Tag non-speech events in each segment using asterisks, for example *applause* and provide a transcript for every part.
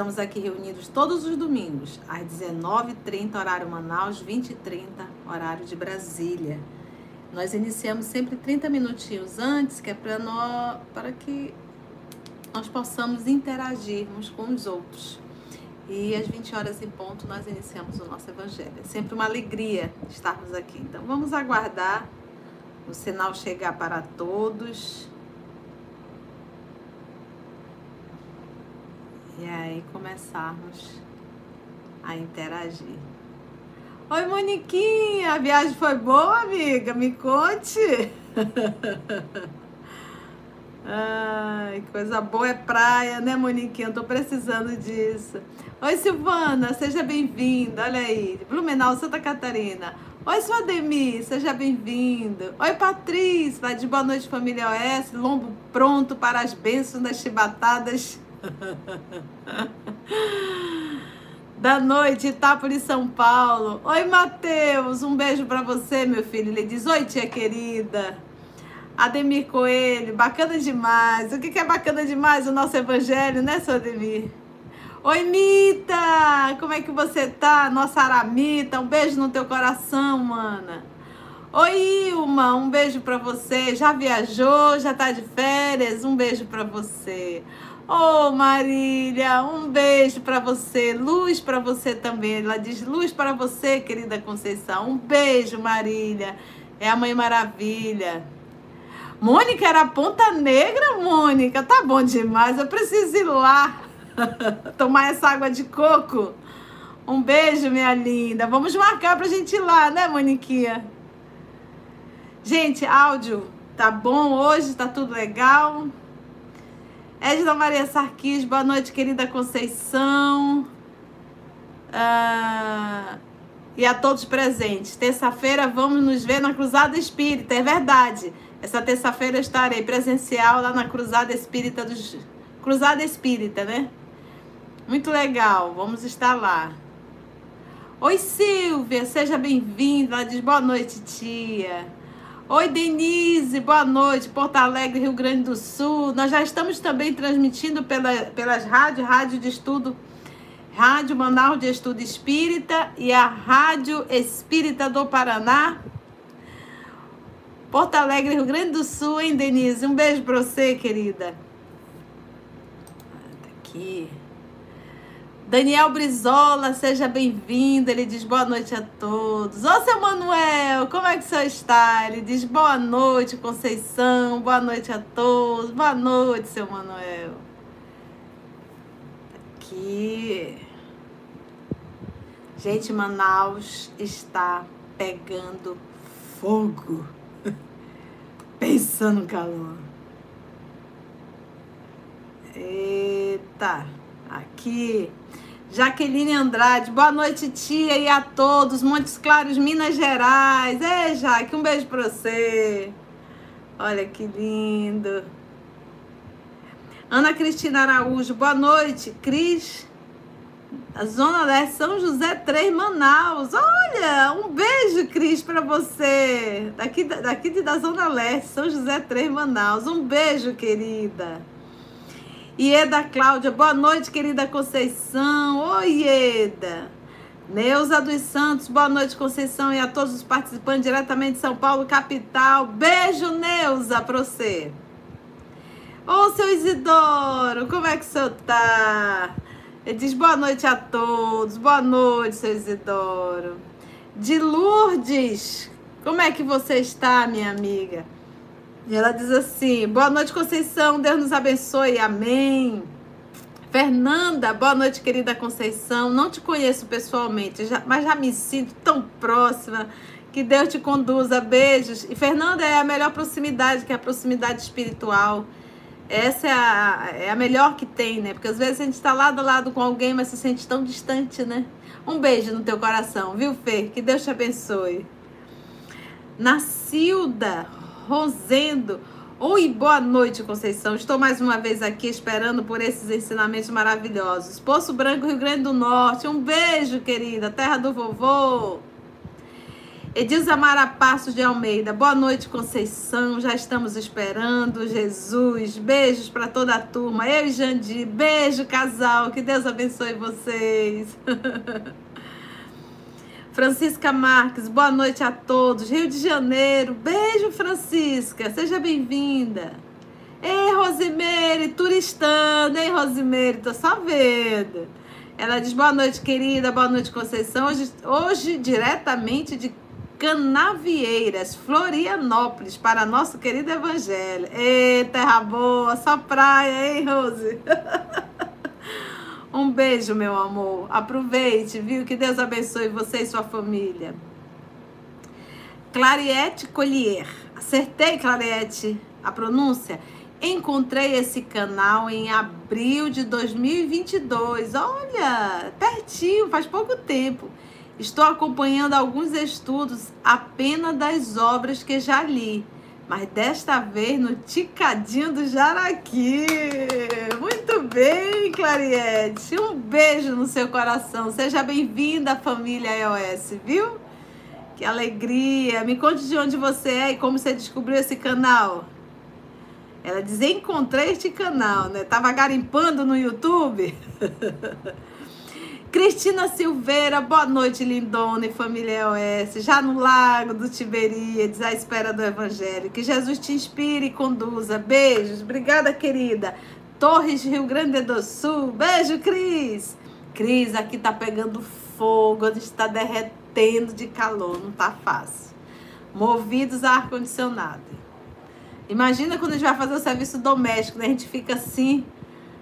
Estamos aqui reunidos todos os domingos, às 19h30, horário Manaus, 20h30, horário de Brasília. Nós iniciamos sempre 30 minutinhos antes, que é para nós, para que nós possamos interagirmos com os outros. E às 20 horas em ponto nós iniciamos o nosso evangelho. É sempre uma alegria estarmos aqui. Então vamos aguardar o sinal chegar para todos. E aí começarmos a interagir. Oi, Moniquinha, a viagem foi boa, amiga? Me conte. *laughs* Ai, coisa boa é praia, né, Moniquinha? Eu tô precisando disso. Oi, Silvana, seja bem-vinda. Olha aí, Blumenau, Santa Catarina. Oi, seu Ademir, seja bem-vindo. Oi, Patrícia, de Boa Noite Família OS, lombo pronto para as bênçãos das chibatadas *laughs* da noite, Itápolis, São Paulo. Oi, Matheus, um beijo para você, meu filho. Ele diz: Oi, tia querida. Ademir Coelho, bacana demais. O que é bacana demais? O nosso evangelho, né, seu Ademir? Oi, Mita! Como é que você tá? Nossa Aramita, um beijo no teu coração, mana. Oi, Ilma, um beijo para você. Já viajou? Já tá de férias? Um beijo para você. Oh, Marília, um beijo para você, luz para você também. Ela diz luz para você, querida Conceição. Um beijo, Marília. É a Mãe Maravilha. Mônica era Ponta Negra, Mônica. Tá bom demais. Eu preciso ir lá *laughs* tomar essa água de coco. Um beijo, minha linda. Vamos marcar pra gente ir lá, né, Moniquinha? Gente, áudio tá bom hoje, tá tudo legal. Edna Maria Sarquis, boa noite, querida Conceição. Ah, e a todos presentes. Terça-feira vamos nos ver na Cruzada Espírita, é verdade. Essa terça-feira estarei presencial lá na Cruzada Espírita dos. Cruzada Espírita, né? Muito legal, vamos estar lá. Oi, Silvia, seja bem-vinda. Ela diz boa noite, tia. Oi, Denise, boa noite, Porto Alegre, Rio Grande do Sul. Nós já estamos também transmitindo pela, pelas rádios, Rádio de Estudo, Rádio Manaus de Estudo Espírita e a Rádio Espírita do Paraná. Porto Alegre, Rio Grande do Sul, hein, Denise? Um beijo para você, querida. Tá aqui. Daniel Brizola, seja bem-vindo. Ele diz boa noite a todos. Ô, seu Manuel, como é que você está? Ele diz boa noite, Conceição. Boa noite a todos. Boa noite, seu Manuel. Aqui. Gente, Manaus está pegando fogo. *laughs* Pensa no calor. Eita, aqui. Jaqueline Andrade, boa noite, tia, e a todos. Montes Claros, Minas Gerais. É, Jaque, um beijo pra você. Olha que lindo. Ana Cristina Araújo, boa noite. Cris, Zona Leste, São José 3, Manaus. Olha, um beijo, Cris, para você. Daqui, daqui da Zona Leste, São José 3, Manaus. Um beijo, querida. Ieda Cláudia, boa noite, querida Conceição. Oi, Ieda. Neuza dos Santos, boa noite, Conceição, e a todos os participantes diretamente de São Paulo, capital. Beijo, Neuza, pra você. Ô, seu Isidoro, como é que o senhor tá? Ele diz boa noite a todos. Boa noite, seu Isidoro. De Lourdes, como é que você está, minha amiga? E ela diz assim: Boa noite, Conceição. Deus nos abençoe. Amém. Fernanda, boa noite, querida Conceição. Não te conheço pessoalmente, já, mas já me sinto tão próxima. Que Deus te conduza. Beijos. E Fernanda é a melhor proximidade, que é a proximidade espiritual. Essa é a, é a melhor que tem, né? Porque às vezes a gente está lado a lado com alguém, mas se sente tão distante, né? Um beijo no teu coração, viu, Fê? Que Deus te abençoe. Nacilda, Rosendo. Oi, boa noite, Conceição. Estou mais uma vez aqui esperando por esses ensinamentos maravilhosos. Poço Branco, Rio Grande do Norte. Um beijo, querida. Terra do vovô. Edilza Mara Passos de Almeida, boa noite, Conceição. Já estamos esperando. Jesus, beijos para toda a turma. Eu e Jandi, beijo, casal. Que Deus abençoe vocês. *laughs* Francisca Marques, boa noite a todos. Rio de Janeiro, beijo, Francisca. Seja bem-vinda. Ei, Rosimeire, turistando, hein, Rosimeire? Tô só vendo. Ela diz: boa noite, querida, boa noite, Conceição. Hoje, hoje diretamente de Canavieiras, Florianópolis, para nosso querido Evangelho. Ei, terra boa, só praia, hein, Rose? *laughs* um beijo, meu amor. Aproveite, viu? Que Deus abençoe você e sua família. Clariette Collier. Acertei, Clariette, a pronúncia? Encontrei esse canal em abril de 2022. Olha, pertinho, faz pouco tempo. Estou acompanhando alguns estudos apenas das obras que já li, mas desta vez no Ticadinho do Jaraqui. Muito bem, Clariette. Um beijo no seu coração. Seja bem-vinda à família EOS, viu? Que alegria. Me conte de onde você é e como você descobriu esse canal. Ela diz: Encontrei este canal, né? Tava garimpando no YouTube. *laughs* Cristina Silveira, boa noite, lindona e família OS. Já no lago do Tiberíades, à espera do Evangelho. Que Jesus te inspire e conduza. Beijos. Obrigada, querida. Torres, Rio Grande do Sul. Beijo, Cris. Cris, aqui tá pegando fogo, onde está derretendo de calor. Não tá fácil. Movidos a ar-condicionado. Imagina quando a gente vai fazer o serviço doméstico, né? A gente fica assim,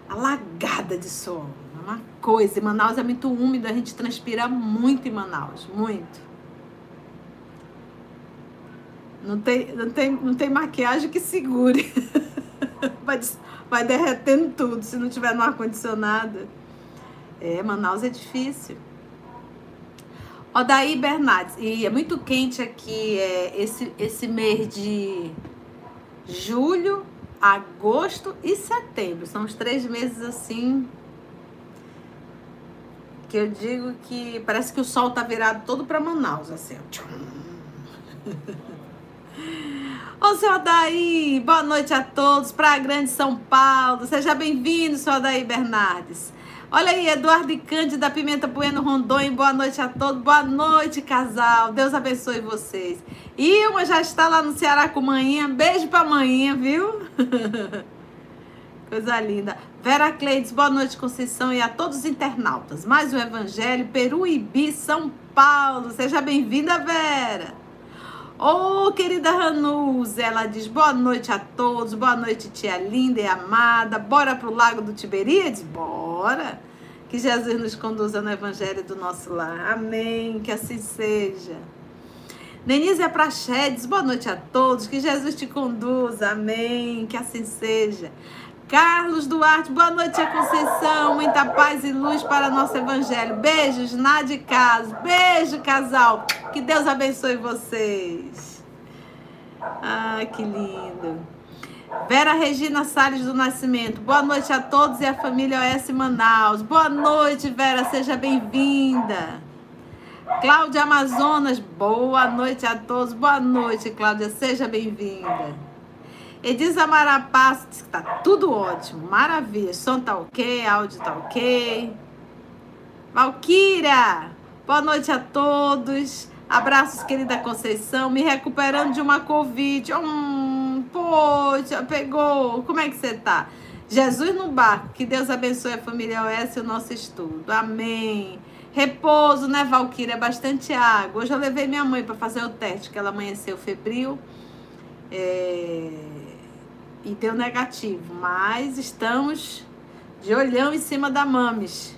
alagada de sono uma coisa. E Manaus é muito úmido, a gente transpira muito em Manaus, muito. Não tem, não tem, não tem maquiagem que segure. *laughs* vai, vai derretendo tudo se não tiver no ar-condicionado. É, Manaus é difícil. Odaí Bernardes. E é muito quente aqui é, esse, esse mês de julho, agosto e setembro. São os três meses assim que eu digo que parece que o sol tá virado todo para Manaus, assim. *laughs* Ô, seu Adaí, boa noite a todos, para a Grande São Paulo. Seja bem-vindo, seu Adaí Bernardes. Olha aí, Eduardo e Cândida Pimenta Bueno Rondônia, boa noite a todos. Boa noite, casal. Deus abençoe vocês. Ilma já está lá no Ceará com manhã. Beijo pra manhã, viu? *laughs* Coisa linda. Vera Cleides, boa noite, Conceição, e a todos os internautas. Mais um Evangelho, Peruíbi, São Paulo. Seja bem-vinda, Vera. Ô, oh, querida Ranuz, ela diz boa noite a todos, boa noite, tia linda e amada. Bora pro Lago do Tiberíades? Bora. Que Jesus nos conduza no Evangelho do nosso lar. Amém. Que assim seja. Denise Prachedes, boa noite a todos. Que Jesus te conduza. Amém. Que assim seja. Carlos Duarte, boa noite, a Conceição. Muita paz e luz para nosso evangelho. Beijos, Nádia Caso. Beijo, casal. Que Deus abençoe vocês. Ah, que lindo. Vera Regina Salles do Nascimento. Boa noite a todos e a família OS Manaus. Boa noite, Vera. Seja bem-vinda. Cláudia Amazonas. Boa noite a todos. Boa noite, Cláudia. Seja bem-vinda. Edisa Marapasso diz que tá tudo ótimo, maravilha. Som tá ok, áudio tá ok. Valquíria, boa noite a todos. Abraços, querida Conceição. Me recuperando de uma Covid. Hum, poxa, pegou. Como é que você tá? Jesus no barco. Que Deus abençoe a família OS e o nosso estudo. Amém. Repouso, né, Valquíria? Bastante água. Hoje eu levei minha mãe para fazer o teste, que ela amanheceu febril. É e deu negativo, mas estamos de olhão em cima da Mames.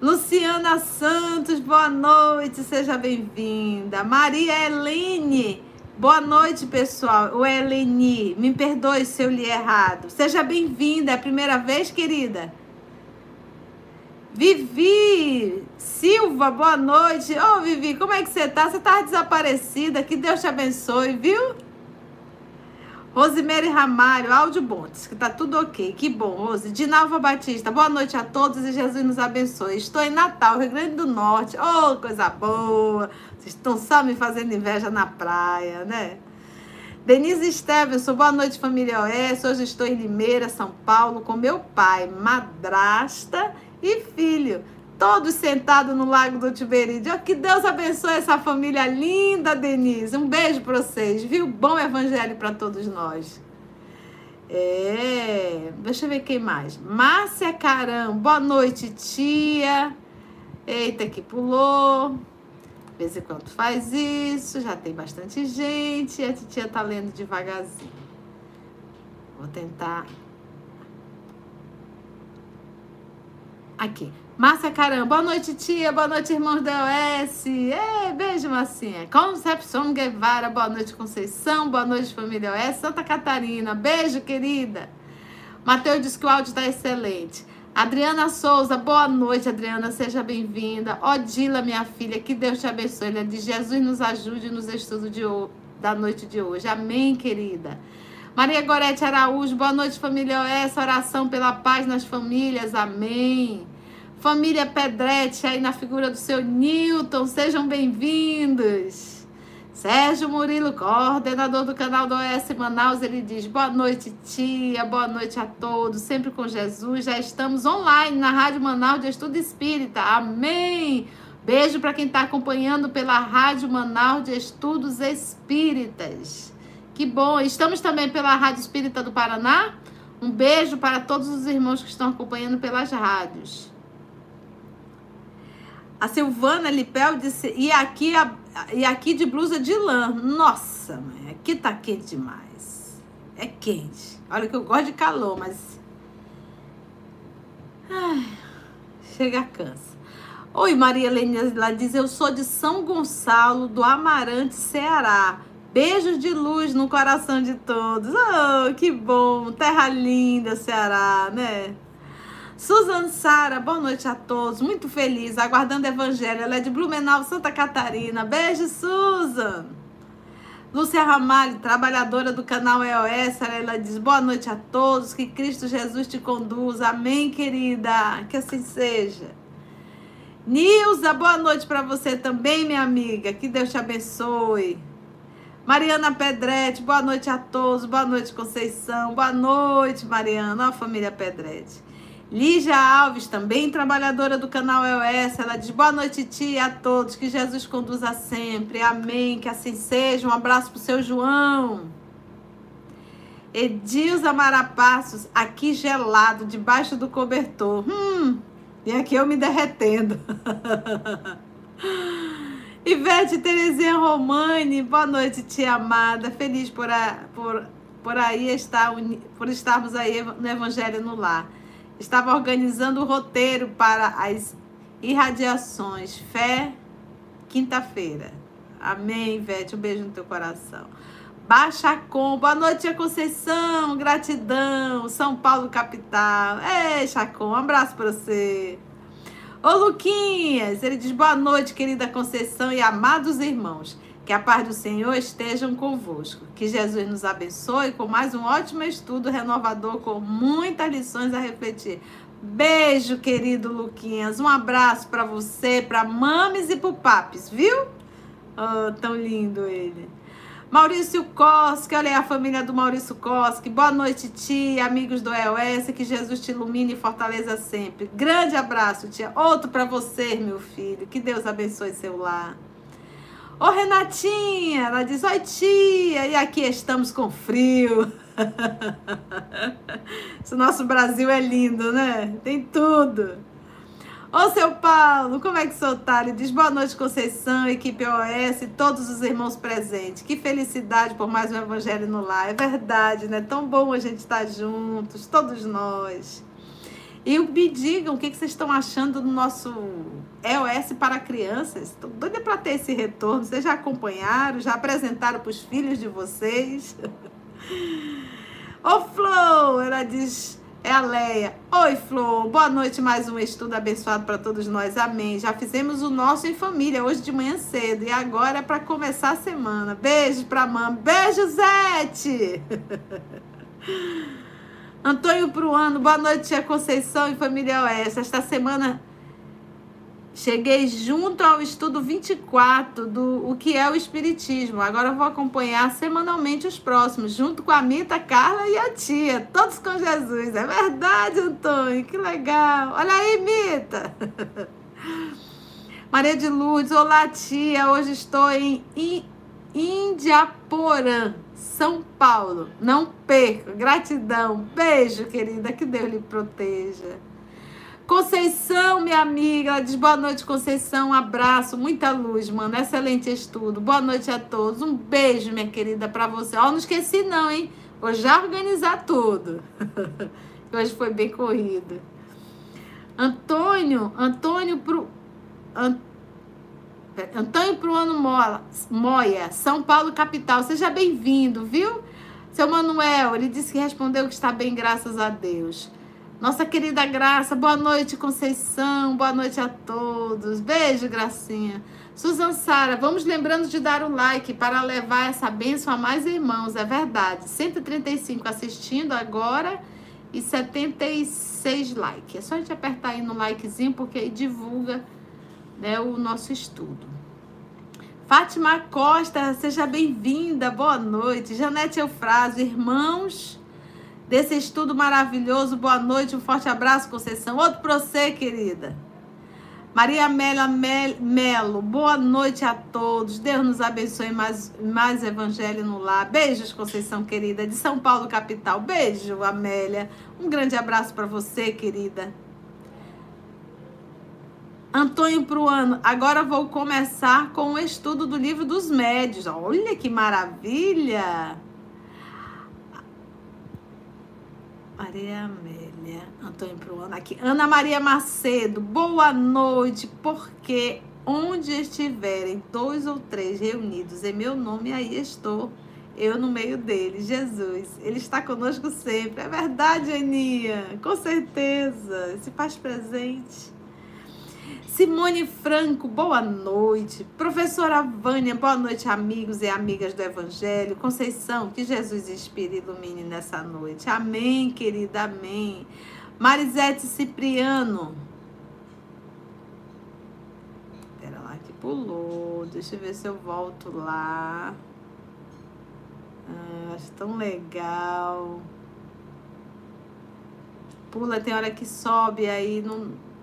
Luciana Santos, boa noite, seja bem-vinda. Maria Helene, boa noite, pessoal. O Helene, me perdoe se eu li errado. Seja bem-vinda, é a primeira vez, querida? Vivi Silva, boa noite. Ô, oh, Vivi, como é que você tá? Você tá desaparecida, que Deus te abençoe, viu? Rosemary Ramalho, áudio diz que tá tudo ok. Que bom, Rose. Dinalva Batista, boa noite a todos e Jesus nos abençoe. Estou em Natal, Rio Grande do Norte. Oh, coisa boa. Vocês estão só me fazendo inveja na praia, né? Denise Stevenson, boa noite, família OS. Hoje estou em Limeira, São Paulo, com meu pai, madrasta e filho todos sentados no Lago do Tiberíade. Oh, que Deus abençoe essa família linda, Denise. Um beijo para vocês, viu? Bom evangelho para todos nós. É, deixa eu ver quem mais. Márcia Caram, boa noite, tia. Eita, que pulou. De vez em quando faz isso, já tem bastante gente. A titia tá lendo devagarzinho. Vou tentar. Aqui. Márcia Caramba, boa noite, tia. Boa noite, irmãos da OS. Ei, beijo, Marcinha. Concepção Guevara, boa noite, Conceição. Boa noite, família OS. Santa Catarina, beijo, querida. Mateus diz que o áudio está excelente. Adriana Souza, boa noite, Adriana, seja bem-vinda. Odila, minha filha, que Deus te abençoe. Ela diz: Jesus nos ajude nos estudos de, da noite de hoje. Amém, querida. Maria Gorete Araújo, boa noite, família OS. Oração pela paz nas famílias. Amém. Família Pedretti, aí na figura do seu Newton, sejam bem-vindos. Sérgio Murilo, coordenador do canal do OS Manaus, ele diz: Boa noite, tia, boa noite a todos, sempre com Jesus. Já estamos online na Rádio Manaus de Estudo Espírita. Amém! Beijo para quem está acompanhando pela Rádio Manaus de Estudos Espíritas. Que bom! Estamos também pela Rádio Espírita do Paraná. Um beijo para todos os irmãos que estão acompanhando pelas rádios. A Silvana Lipel disse, e aqui, a, e aqui de blusa de lã. Nossa, mãe, aqui tá quente demais. É quente. Olha que eu gosto de calor, mas. Ai, chega cansa. Oi, Maria Helena, ela diz: Eu sou de São Gonçalo, do Amarante, Ceará. Beijos de luz no coração de todos. Oh, que bom. Terra linda, Ceará, né? Susan Sara, boa noite a todos. Muito feliz, aguardando o evangelho. Ela é de Blumenau, Santa Catarina. Beijo, Susan. Lúcia Ramalho, trabalhadora do canal EOS, ela diz: Boa noite a todos, que Cristo Jesus te conduza. Amém, querida. Que assim seja. Nilza, boa noite para você também, minha amiga. Que Deus te abençoe. Mariana Pedretti, boa noite a todos. Boa noite, Conceição. Boa noite, Mariana. Ó, família Pedretti. Lígia Alves, também trabalhadora do canal EOS, ela diz: Boa noite, tia, a todos, que Jesus conduza sempre. Amém, que assim seja. Um abraço pro seu João. Edilza Marapassos, aqui gelado, debaixo do cobertor. Hum, e aqui eu me derretendo. *laughs* Ivete Terezinha Romani, boa noite, tia amada. Feliz por, a, por, por aí estar, por estarmos aí no Evangelho no Lar. Estava organizando o roteiro para as irradiações. Fé, quinta-feira. Amém, Ivete. Um beijo no teu coração. Baixa Com, boa noite, Conceição, gratidão, São Paulo, capital. Ei, Chacon, um abraço para você. Ô, Luquinhas, ele diz boa noite, querida Conceição e amados irmãos. Que a paz do Senhor estejam convosco. Que Jesus nos abençoe com mais um ótimo estudo renovador, com muitas lições a refletir. Beijo, querido Luquinhas. Um abraço para você, para mames e para papis, viu? Oh, tão lindo ele. Maurício Koski, olha aí a família do Maurício Koski. Boa noite, tia, amigos do EOS. Que Jesus te ilumine e fortaleça sempre. Grande abraço, tia. Outro para você, meu filho. Que Deus abençoe seu lar. Ô Renatinha, ela diz: Oi tia, e aqui estamos com frio. *laughs* Esse nosso Brasil é lindo, né? Tem tudo. Ô seu Paulo, como é que o senhor tá? Ele diz boa noite, Conceição, equipe OS, todos os irmãos presentes. Que felicidade por mais um Evangelho no lar. É verdade, né? Tão bom a gente estar juntos, todos nós. E me digam o que, vocês estão achando do nosso EOS para crianças. Estou doida para ter esse retorno. Vocês já acompanharam, já apresentaram para os filhos de vocês? *laughs* Ô, Flow, ela diz, é a Leia. Oi, Flor. Boa noite. Mais um estudo abençoado para todos nós. Amém. Já fizemos o nosso em família hoje de manhã cedo e agora é para começar a semana. Beijo para mãe. Beijo, Zete. *laughs* Antônio Pruano. Boa noite, tia Conceição e família Oeste. Esta semana Cheguei junto ao estudo 24 do o que é o Espiritismo. Agora vou acompanhar semanalmente os próximos, junto com a Mita, Carla e a tia, todos com Jesus. É verdade, Antônio, que legal. Olha aí, Mita. *laughs* Maria de Lourdes, olá, tia. Hoje estou em Indiaporã, São Paulo. Não perca. Gratidão. Beijo, querida. Que Deus lhe proteja. Conceição, minha amiga, ela diz boa noite, Conceição. Um abraço, muita luz, mano. Excelente estudo. Boa noite a todos. Um beijo, minha querida, para você. Ó, não esqueci, não, hein? Vou já organizar tudo. *laughs* Hoje foi bem corrido. Antônio, Antônio pro. Antônio Pruano Moia, São Paulo, capital. Seja bem-vindo, viu? Seu Manuel, ele disse que respondeu que está bem, graças a Deus. Nossa querida Graça, boa noite, Conceição, boa noite a todos. Beijo, Gracinha. Suzan Sara, vamos lembrando de dar o like para levar essa bênção a mais irmãos, é verdade. 135 assistindo agora e 76 likes. É só a gente apertar aí no likezinho, porque aí divulga né, o nosso estudo. Fátima Costa, seja bem-vinda, boa noite. Janete Eufrásio, irmãos desse estudo maravilhoso. Boa noite, um forte abraço, Conceição. Outro para você, querida. Maria Mela Melo, boa noite a todos. Deus nos abençoe mais, mais evangelho no lar. Beijos, Conceição querida, de São Paulo, capital. Beijo, Amélia. Um grande abraço para você, querida. Antônio Pruano, agora vou começar com o estudo do livro dos médios. Olha que maravilha! Maria Amélia, Antônio Pruano aqui. Ana Maria Macedo, boa noite, porque onde estiverem dois ou três reunidos em meu nome, aí estou. Eu no meio deles, Jesus. Ele está conosco sempre. É verdade, Aninha. Com certeza. Se faz presente. Simone Franco, boa noite. Professora Vânia, boa noite, amigos e amigas do Evangelho. Conceição, que Jesus inspire e ilumine nessa noite. Amém, querida, amém. Marisete Cipriano. Pera lá que pulou. Deixa eu ver se eu volto lá. Ah, acho tão legal. Pula, tem hora que sobe aí, não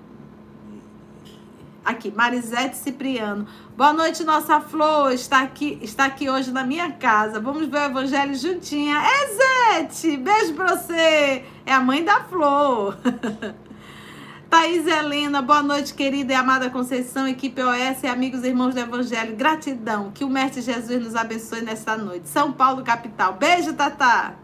Aqui, Marisete Cipriano. Boa noite, nossa Flor. Está aqui, está aqui hoje na minha casa. Vamos ver o evangelho juntinha. É, Zete! Beijo pra você. É a mãe da Flor. *laughs* Thaís Helena, boa noite, querida e amada Conceição, equipe OS e amigos e irmãos do Evangelho. Gratidão. Que o Mestre Jesus nos abençoe nesta noite. São Paulo, capital. Beijo, Tatá.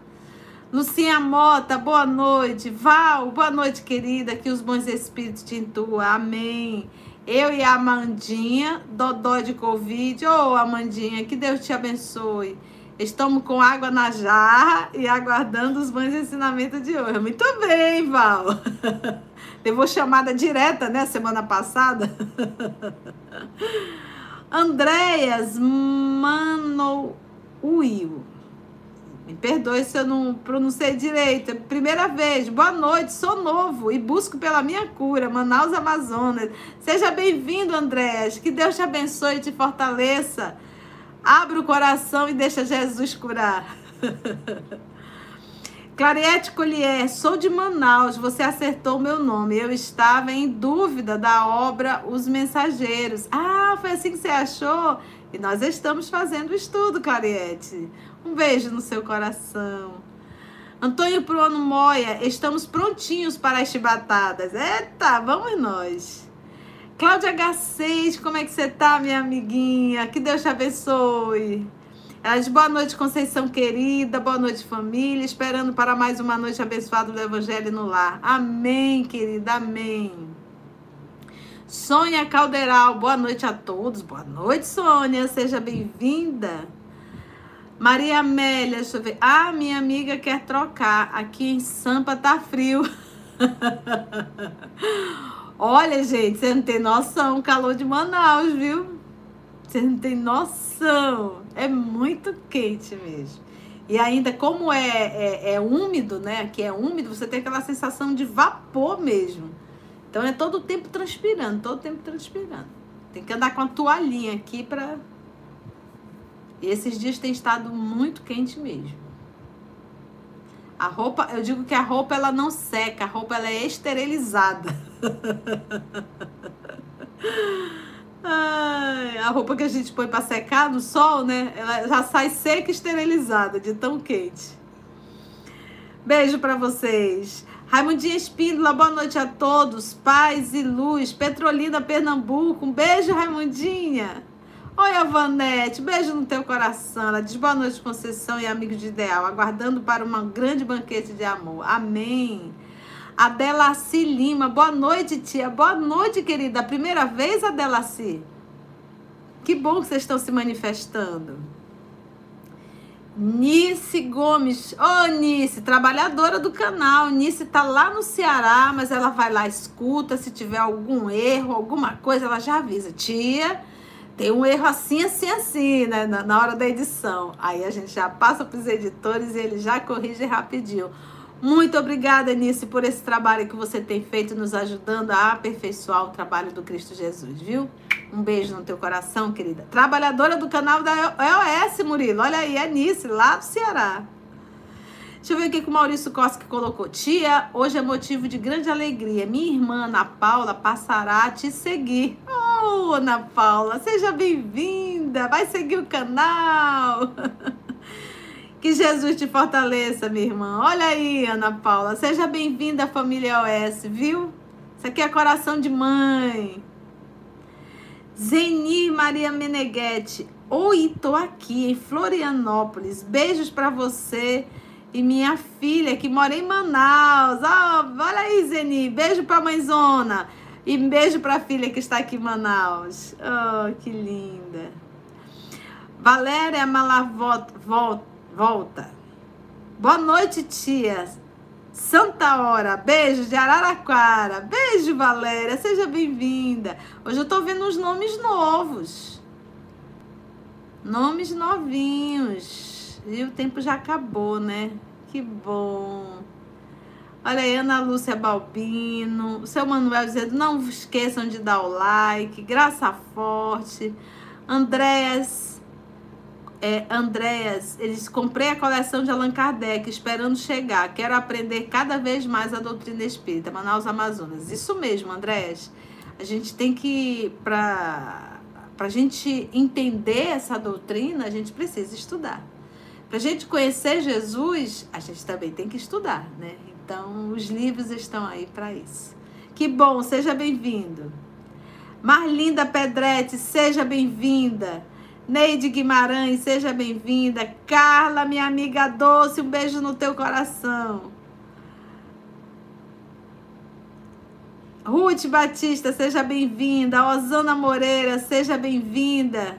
Lucinha Mota, boa noite. Val, boa noite, querida. Que os bons espíritos te intuam. Amém. Eu e a Amandinha, dodó de Covid. Ô, oh, Amandinha, que Deus te abençoe. Estamos com água na jarra e aguardando os bons ensinamentos de hoje. Muito bem, Val. *laughs* Levou chamada direta, né, semana passada. *laughs* Andréas Mano Will. Me perdoe se eu não pronunciei direito. É primeira vez. Boa noite, sou novo e busco pela minha cura. Manaus, Amazonas. Seja bem-vindo, Andrés. Que Deus te abençoe e te fortaleça. Abra o coração e deixa Jesus curar. *laughs* Clariette Collier, sou de Manaus, você acertou meu nome. Eu estava em dúvida da obra Os Mensageiros. Ah, foi assim que você achou? E nós estamos fazendo o estudo, Clariette. Um beijo no seu coração. Antônio Pruano Moia, estamos prontinhos para as chibatadas. Eita, vamos nós. Cláudia H6, como é que você tá, minha amiguinha? Que Deus te abençoe. Ela diz, boa noite, Conceição querida, boa noite, família. Esperando para mais uma noite abençoada do Evangelho no Lar. Amém, querida, amém. Sônia Calderal, boa noite a todos. Boa noite, Sônia, seja bem-vinda. Maria Amélia, deixa eu ver. Ah, minha amiga quer trocar. Aqui em Sampa tá frio. *laughs* Olha, gente, você não tem noção, calor de Manaus, viu? Você não tem noção. É muito quente mesmo. E ainda, como é, é, é úmido, né? Aqui é úmido, você tem aquela sensação de vapor mesmo. Então é todo o tempo transpirando, todo o tempo transpirando. Tem que andar com a toalhinha aqui para. Esses dias tem estado muito quente mesmo. A roupa, eu digo que a roupa ela não seca, a roupa ela é esterilizada. *laughs* Ai, a roupa que a gente põe para secar no sol, né? Ela já sai seca e esterilizada de tão quente. Beijo para vocês. Raimundinha Espíndola, boa noite a todos. Paz e luz. Petrolina, Pernambuco. Um beijo, Raimundinha. Oi, Avanete. Beijo no teu coração. Ela diz boa noite, Conceição e amigos de Ideal. Aguardando para uma grande banquete de amor. Amém. Adelaci Lima. Boa noite, tia. Boa noite, querida. Primeira vez, Adelaci? Que bom que vocês estão se manifestando. Nice Gomes. Ô, oh, Nice, trabalhadora do canal. Nice tá lá no Ceará, mas ela vai lá, escuta. Se tiver algum erro, alguma coisa, ela já avisa. Tia, tem um erro assim, assim, assim, né? Na, na hora da edição. Aí a gente já passa para os editores e eles já corrigem rapidinho. Muito obrigada, Nice, por esse trabalho que você tem feito, nos ajudando a aperfeiçoar o trabalho do Cristo Jesus, viu? Um beijo no teu coração, querida. Trabalhadora do canal da EOS, Murilo. Olha aí, é Nice, lá do Ceará. Deixa eu ver o que o Maurício Costa colocou. Tia, hoje é motivo de grande alegria. Minha irmã, Ana Paula, passará a te seguir. Oh, Ana Paula, seja bem-vinda. Vai seguir o canal. *laughs* Que Jesus te fortaleça, minha irmã. Olha aí, Ana Paula. Seja bem-vinda à família OS, viu? Isso aqui é coração de mãe. Zeni Maria Meneghetti. Oi, tô aqui em Florianópolis. Beijos para você e minha filha que mora em Manaus. Oh, olha aí, Zeni. Beijo pra mãezona. E beijo pra filha que está aqui em Manaus. Oh, que linda. Valéria Malavota. Volta. Boa noite, tia. Santa Hora, beijo de Araraquara. Beijo, Valéria, seja bem-vinda. Hoje eu tô vendo uns nomes novos. Nomes novinhos. E o tempo já acabou, né? Que bom. Olha aí, Ana Lúcia Balbino. O seu Manuel dizendo: não esqueçam de dar o like. Graça Forte. Andréas é, Andréas, eles comprei a coleção de Allan Kardec, esperando chegar. Quero aprender cada vez mais a doutrina espírita, Manaus Amazonas. Isso mesmo, Andréas. A gente tem que, para a gente entender essa doutrina, a gente precisa estudar. Para a gente conhecer Jesus, a gente também tem que estudar, né? Então, os livros estão aí para isso. Que bom, seja bem-vindo. Marlinda Pedretti, seja bem-vinda. Neide Guimarães, seja bem-vinda. Carla, minha amiga doce, um beijo no teu coração. Ruth Batista, seja bem-vinda. Osana Moreira, seja bem-vinda.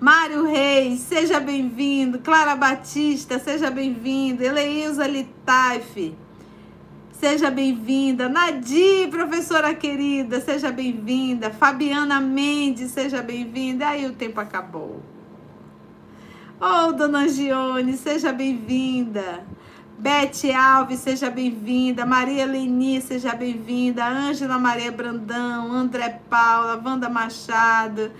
Mário Reis, seja bem-vindo. Clara Batista, seja bem-vindo. Eleilza Litaif. Seja bem-vinda. Nadir, professora querida, seja bem-vinda. Fabiana Mendes, seja bem-vinda. Aí o tempo acabou. Oh, dona Gione, seja bem-vinda. Bete Alves, seja bem-vinda. Maria Leni, seja bem-vinda. Ângela Maria Brandão, André Paula, Wanda Machado.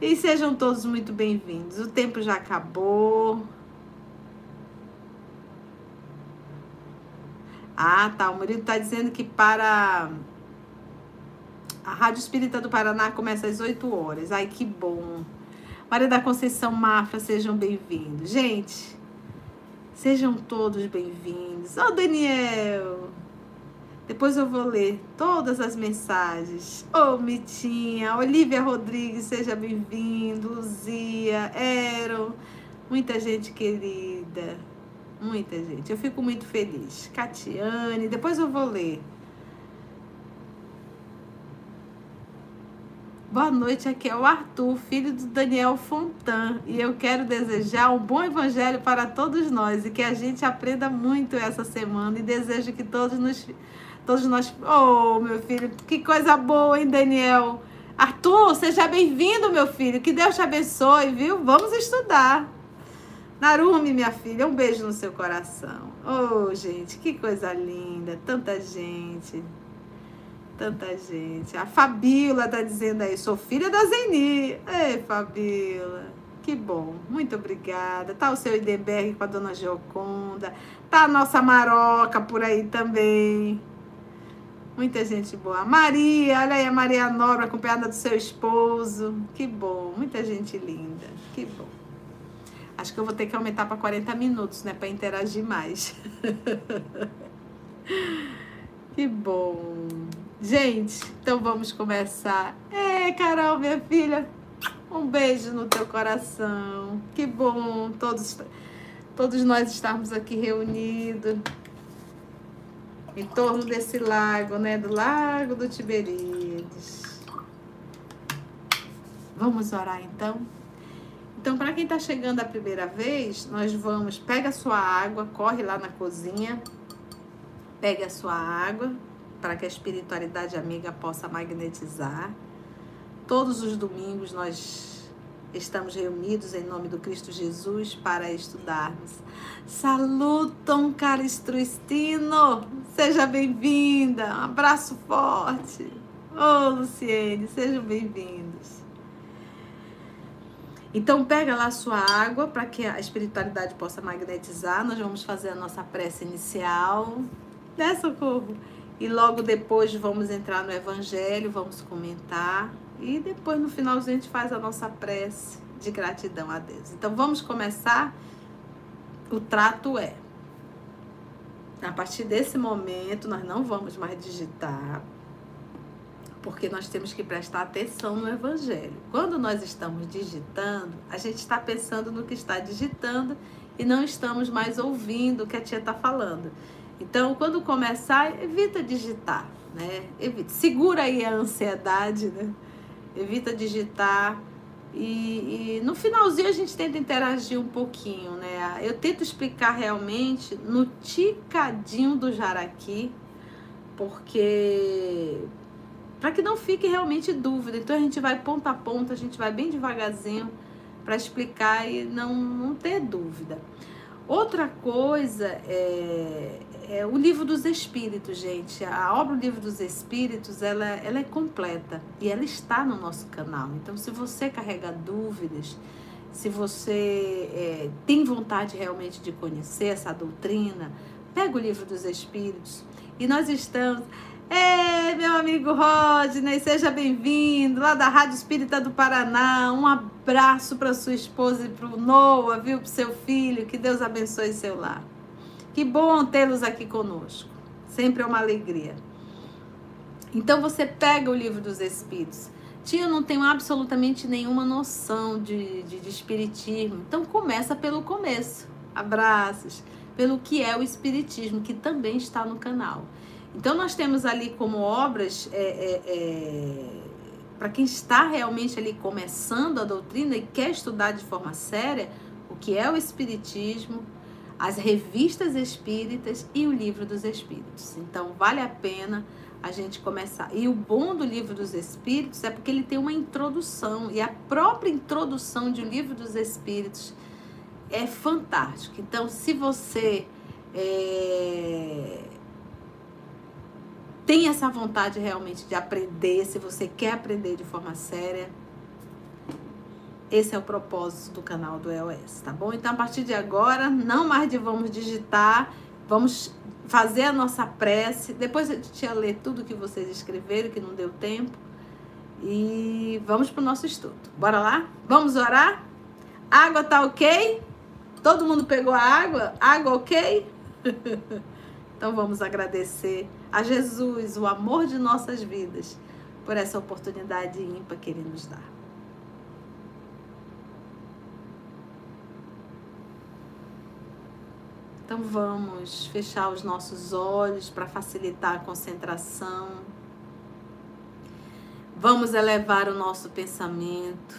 E sejam todos muito bem-vindos. O tempo já acabou. Ah, tá. O Murilo está dizendo que para a Rádio Espírita do Paraná começa às 8 horas. Ai, que bom. Maria da Conceição Mafra, sejam bem-vindos. Gente, sejam todos bem-vindos. Ó, oh, Daniel. Depois eu vou ler todas as mensagens. Ô, oh, Mitinha, Olivia Rodrigues, seja bem-vindo. Luzia, Ero, muita gente querida. Muita gente. Eu fico muito feliz. Catiane, depois eu vou ler. Boa noite, aqui é o Arthur, filho do Daniel Fontan, e eu quero desejar um bom evangelho para todos nós e que a gente aprenda muito essa semana e desejo que todos nos todos nós, oh, meu filho, que coisa boa, hein, Daniel? Arthur, seja bem-vindo, meu filho. Que Deus te abençoe, viu? Vamos estudar. Narumi, minha filha, um beijo no seu coração. Oh, gente, que coisa linda. Tanta gente. Tanta gente. A Fabíola tá dizendo aí, sou filha da Zeni. Ei, Fabíola. Que bom. Muito obrigada. Tá o seu Ideberg com a dona Geoconda. Tá a nossa Maroca por aí também. Muita gente boa. Maria, olha aí a Maria Nobre acompanhada do seu esposo. Que bom. Muita gente linda. Que bom. Acho que eu vou ter que aumentar para 40 minutos, né? Para interagir mais. *laughs* que bom. Gente, então vamos começar. É, Carol, minha filha, um beijo no teu coração. Que bom todos, todos nós estarmos aqui reunidos em torno desse lago, né? Do Lago do Tiberíades. Vamos orar então? Então, para quem está chegando a primeira vez, nós vamos, pega a sua água, corre lá na cozinha, pega a sua água, para que a espiritualidade amiga possa magnetizar. Todos os domingos nós estamos reunidos em nome do Cristo Jesus para estudarmos. Salutam, Caristruistino! Seja bem-vinda! Um abraço forte! Ô, oh, Luciene, sejam bem-vindos! Então pega lá a sua água para que a espiritualidade possa magnetizar. Nós vamos fazer a nossa prece inicial. Né, socorro? E logo depois vamos entrar no evangelho, vamos comentar e depois no finalzinho a gente faz a nossa prece de gratidão a Deus. Então vamos começar. O trato é a partir desse momento nós não vamos mais digitar, porque nós temos que prestar atenção no Evangelho. Quando nós estamos digitando, a gente está pensando no que está digitando e não estamos mais ouvindo o que a tia está falando. Então, quando começar, evita digitar, né? Evita. Segura aí a ansiedade, né? Evita digitar. E, e, no finalzinho a gente tenta interagir um pouquinho, né? Eu tento explicar realmente no ticadinho do jaraqui, porque para que não fique realmente dúvida. Então a gente vai ponta a ponta, a gente vai bem devagarzinho para explicar e não, não ter dúvida. Outra coisa é, é, o livro dos Espíritos, gente. A obra do livro dos Espíritos, ela, ela é completa e ela está no nosso canal. Então, se você carrega dúvidas, se você é, tem vontade realmente de conhecer essa doutrina, pega o livro dos Espíritos. E nós estamos. Ei, meu amigo Rodney, seja bem-vindo lá da Rádio Espírita do Paraná. Um abraço para sua esposa e para o Noah, viu? Para seu filho. Que Deus abençoe seu lar. Que bom tê-los aqui conosco. Sempre é uma alegria. Então você pega o livro dos Espíritos. Tia, eu não tenho absolutamente nenhuma noção de, de, de espiritismo. Então começa pelo começo. Abraços. Pelo que é o Espiritismo, que também está no canal. Então, nós temos ali como obras, é, é, é, para quem está realmente ali começando a doutrina e quer estudar de forma séria, o que é o Espiritismo, as revistas espíritas e o livro dos Espíritos. Então, vale a pena a gente começar. E o bom do livro dos Espíritos é porque ele tem uma introdução, e a própria introdução de o livro dos Espíritos é fantástico. Então, se você. É tem essa vontade realmente de aprender, se você quer aprender de forma séria, esse é o propósito do canal do EOS, tá bom? Então, a partir de agora, não mais de vamos digitar, vamos fazer a nossa prece. Depois gente ia ler tudo que vocês escreveram, que não deu tempo. E vamos para o nosso estudo. Bora lá? Vamos orar? Água tá ok? Todo mundo pegou a água? Água ok? *laughs* então vamos agradecer a Jesus, o amor de nossas vidas, por essa oportunidade ímpar que Ele nos dá. Então vamos fechar os nossos olhos para facilitar a concentração. Vamos elevar o nosso pensamento.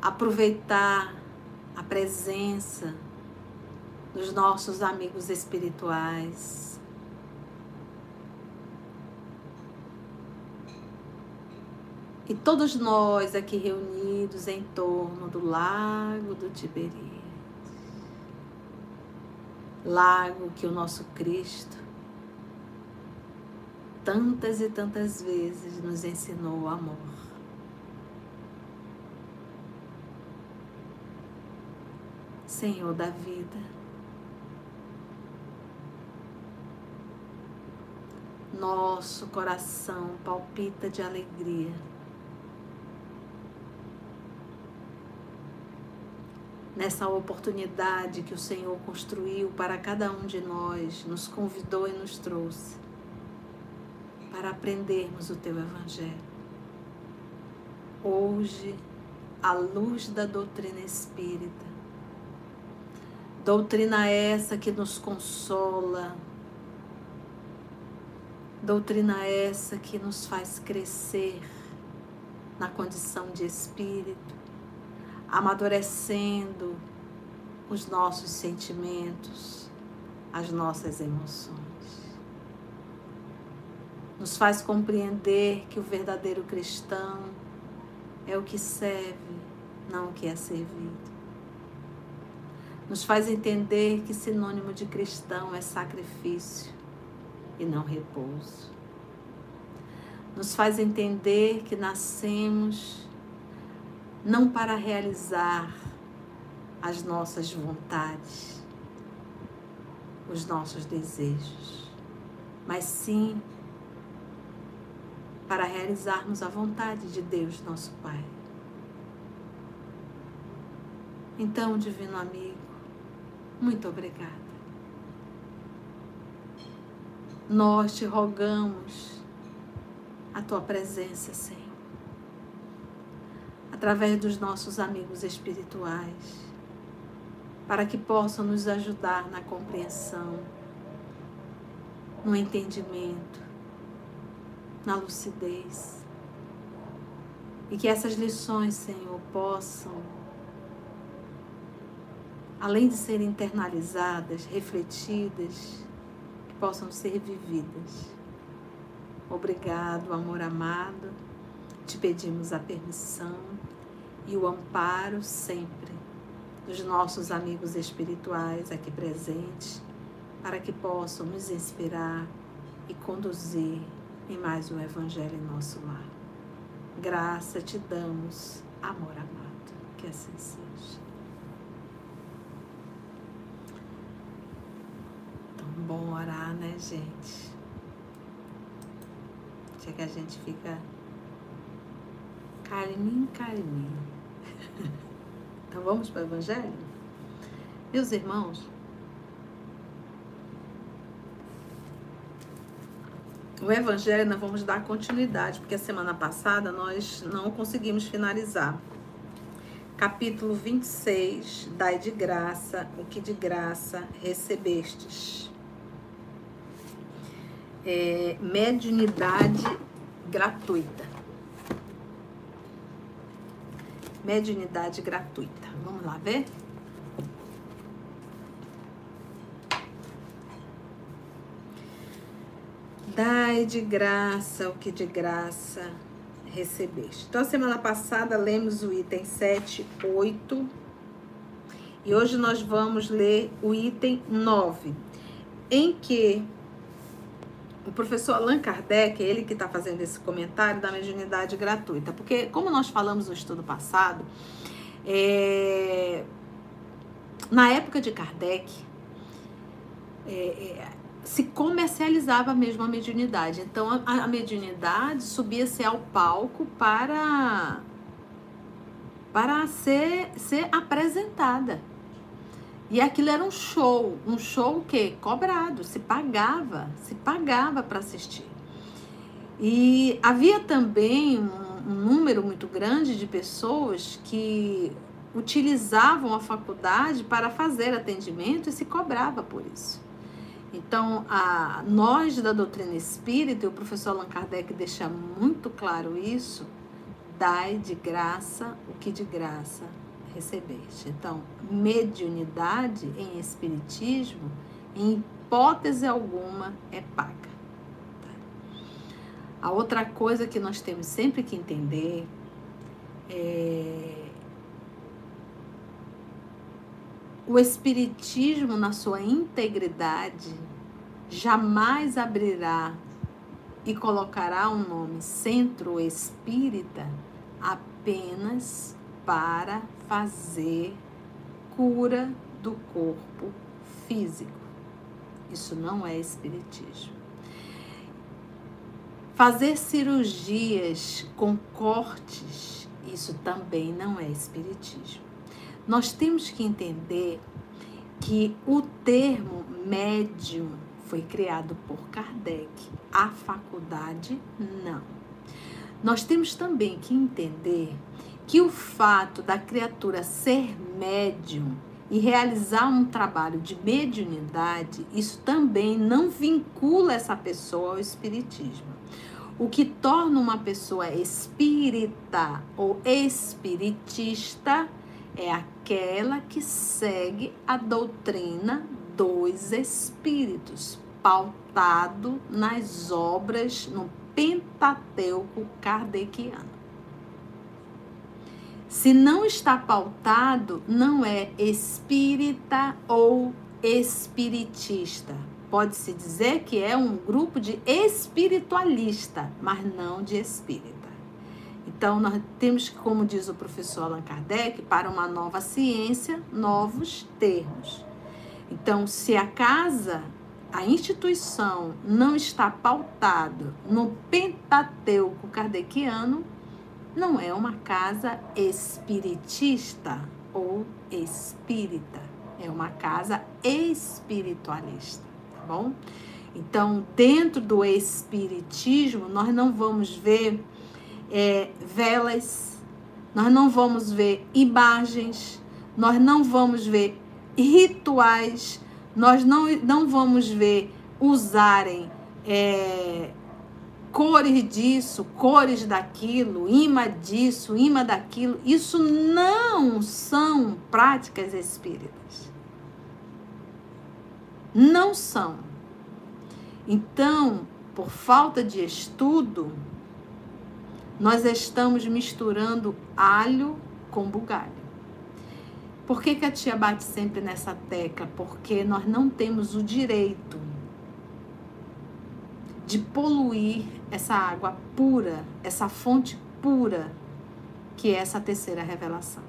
Aproveitar a presença dos nossos amigos espirituais. E todos nós aqui reunidos em torno do lago do Tiberíades. Lago que o nosso Cristo tantas e tantas vezes nos ensinou o amor. Senhor da vida, nosso coração palpita de alegria. Nessa oportunidade que o Senhor construiu para cada um de nós, nos convidou e nos trouxe para aprendermos o teu Evangelho. Hoje, à luz da doutrina espírita, doutrina essa que nos consola, doutrina essa que nos faz crescer na condição de espírito, amadurecendo os nossos sentimentos, as nossas emoções nos faz compreender que o verdadeiro cristão é o que serve, não o que é servido. Nos faz entender que sinônimo de cristão é sacrifício e não repouso. Nos faz entender que nascemos não para realizar as nossas vontades, os nossos desejos, mas sim para realizarmos a vontade de Deus, nosso Pai. Então, divino amigo, muito obrigada. Nós te rogamos a tua presença, Senhor, através dos nossos amigos espirituais, para que possam nos ajudar na compreensão, no entendimento, na lucidez. E que essas lições, Senhor, possam, além de serem internalizadas, refletidas, que possam ser vividas. Obrigado, amor amado. Te pedimos a permissão e o amparo sempre dos nossos amigos espirituais aqui presentes, para que possam nos inspirar e conduzir em mais um Evangelho em nosso lar. Graça te damos, amor amado, que assim seja. Tão bom orar, né, gente? Chega que a gente fica carninho, carninho. *laughs* Então vamos para o Evangelho? Meus irmãos, o Evangelho nós vamos dar continuidade, porque a semana passada nós não conseguimos finalizar. Capítulo 26, dai de graça o que de graça recebestes. É, mediunidade gratuita. Mediunidade gratuita. Vamos lá ver? Dai de graça o que de graça recebeste. Então, semana passada lemos o item 7, 8. E hoje nós vamos ler o item 9, em que o professor Allan Kardec, é ele que está fazendo esse comentário da mediunidade gratuita. Porque, como nós falamos no estudo passado, é, na época de Kardec, é, é se comercializava mesmo a mediunidade. Então a, a mediunidade subia-se ao palco para para ser, ser apresentada. E aquilo era um show, um show que cobrado, se pagava, se pagava para assistir. E havia também um, um número muito grande de pessoas que utilizavam a faculdade para fazer atendimento e se cobrava por isso. Então, a, nós da doutrina espírita, e o professor Allan Kardec deixa muito claro isso, dai de graça o que de graça recebeste. Então, mediunidade em espiritismo, em hipótese alguma, é paga. A outra coisa que nós temos sempre que entender é o espiritismo na sua integridade jamais abrirá e colocará um nome centro espírita apenas para fazer cura do corpo físico. Isso não é espiritismo. Fazer cirurgias com cortes, isso também não é espiritismo. Nós temos que entender que o termo médium foi criado por Kardec, a faculdade não. Nós temos também que entender que o fato da criatura ser médium e realizar um trabalho de mediunidade, isso também não vincula essa pessoa ao espiritismo. O que torna uma pessoa espírita ou espiritista é aquela que segue a doutrina dos espíritos, pautado nas obras no Pentateuco kardeciano. Se não está pautado, não é espírita ou espiritista. Pode-se dizer que é um grupo de espiritualista, mas não de espírita. Então, nós temos como diz o professor Allan Kardec, para uma nova ciência, novos termos. Então, se a casa, a instituição, não está pautado no Pentateuco kardeciano, não é uma casa espiritista ou espírita, é uma casa espiritualista, tá bom? Então, dentro do espiritismo, nós não vamos ver é, velas, nós não vamos ver imagens, nós não vamos ver rituais, nós não, não vamos ver usarem é, cores disso, cores daquilo, imã disso, imã daquilo. Isso não são práticas espíritas. Não são. Então, por falta de estudo, nós estamos misturando alho com bugalho. Por que, que a tia bate sempre nessa tecla? Porque nós não temos o direito de poluir essa água pura, essa fonte pura, que é essa terceira revelação.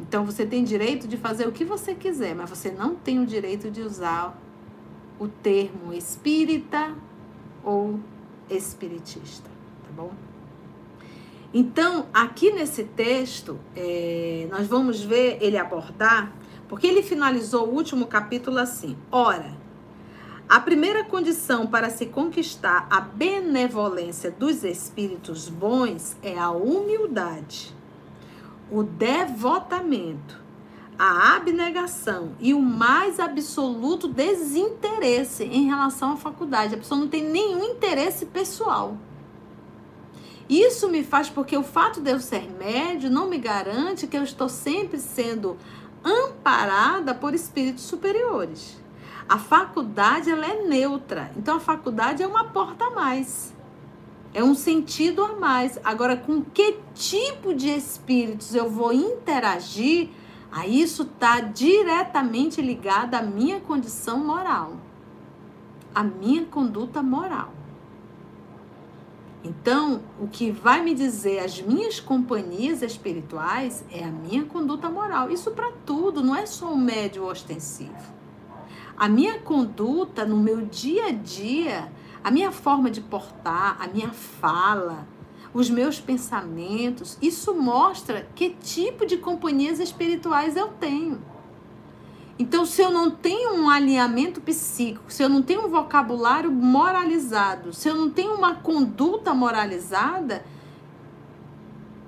Então você tem direito de fazer o que você quiser, mas você não tem o direito de usar o termo espírita ou espiritista, tá bom? Então, aqui nesse texto, é, nós vamos ver ele abordar, porque ele finalizou o último capítulo assim: ora, a primeira condição para se conquistar a benevolência dos espíritos bons é a humildade, o devotamento, a abnegação e o mais absoluto desinteresse em relação à faculdade. A pessoa não tem nenhum interesse pessoal. Isso me faz porque o fato de eu ser médio não me garante que eu estou sempre sendo amparada por espíritos superiores. A faculdade ela é neutra, então a faculdade é uma porta a mais. É um sentido a mais. Agora, com que tipo de espíritos eu vou interagir, a isso está diretamente ligado à minha condição moral, à minha conduta moral. Então, o que vai me dizer as minhas companhias espirituais é a minha conduta moral. Isso para tudo, não é só um médio ostensivo. A minha conduta no meu dia a dia, a minha forma de portar, a minha fala, os meus pensamentos, isso mostra que tipo de companhias espirituais eu tenho. Então, se eu não tenho um alinhamento psíquico, se eu não tenho um vocabulário moralizado, se eu não tenho uma conduta moralizada,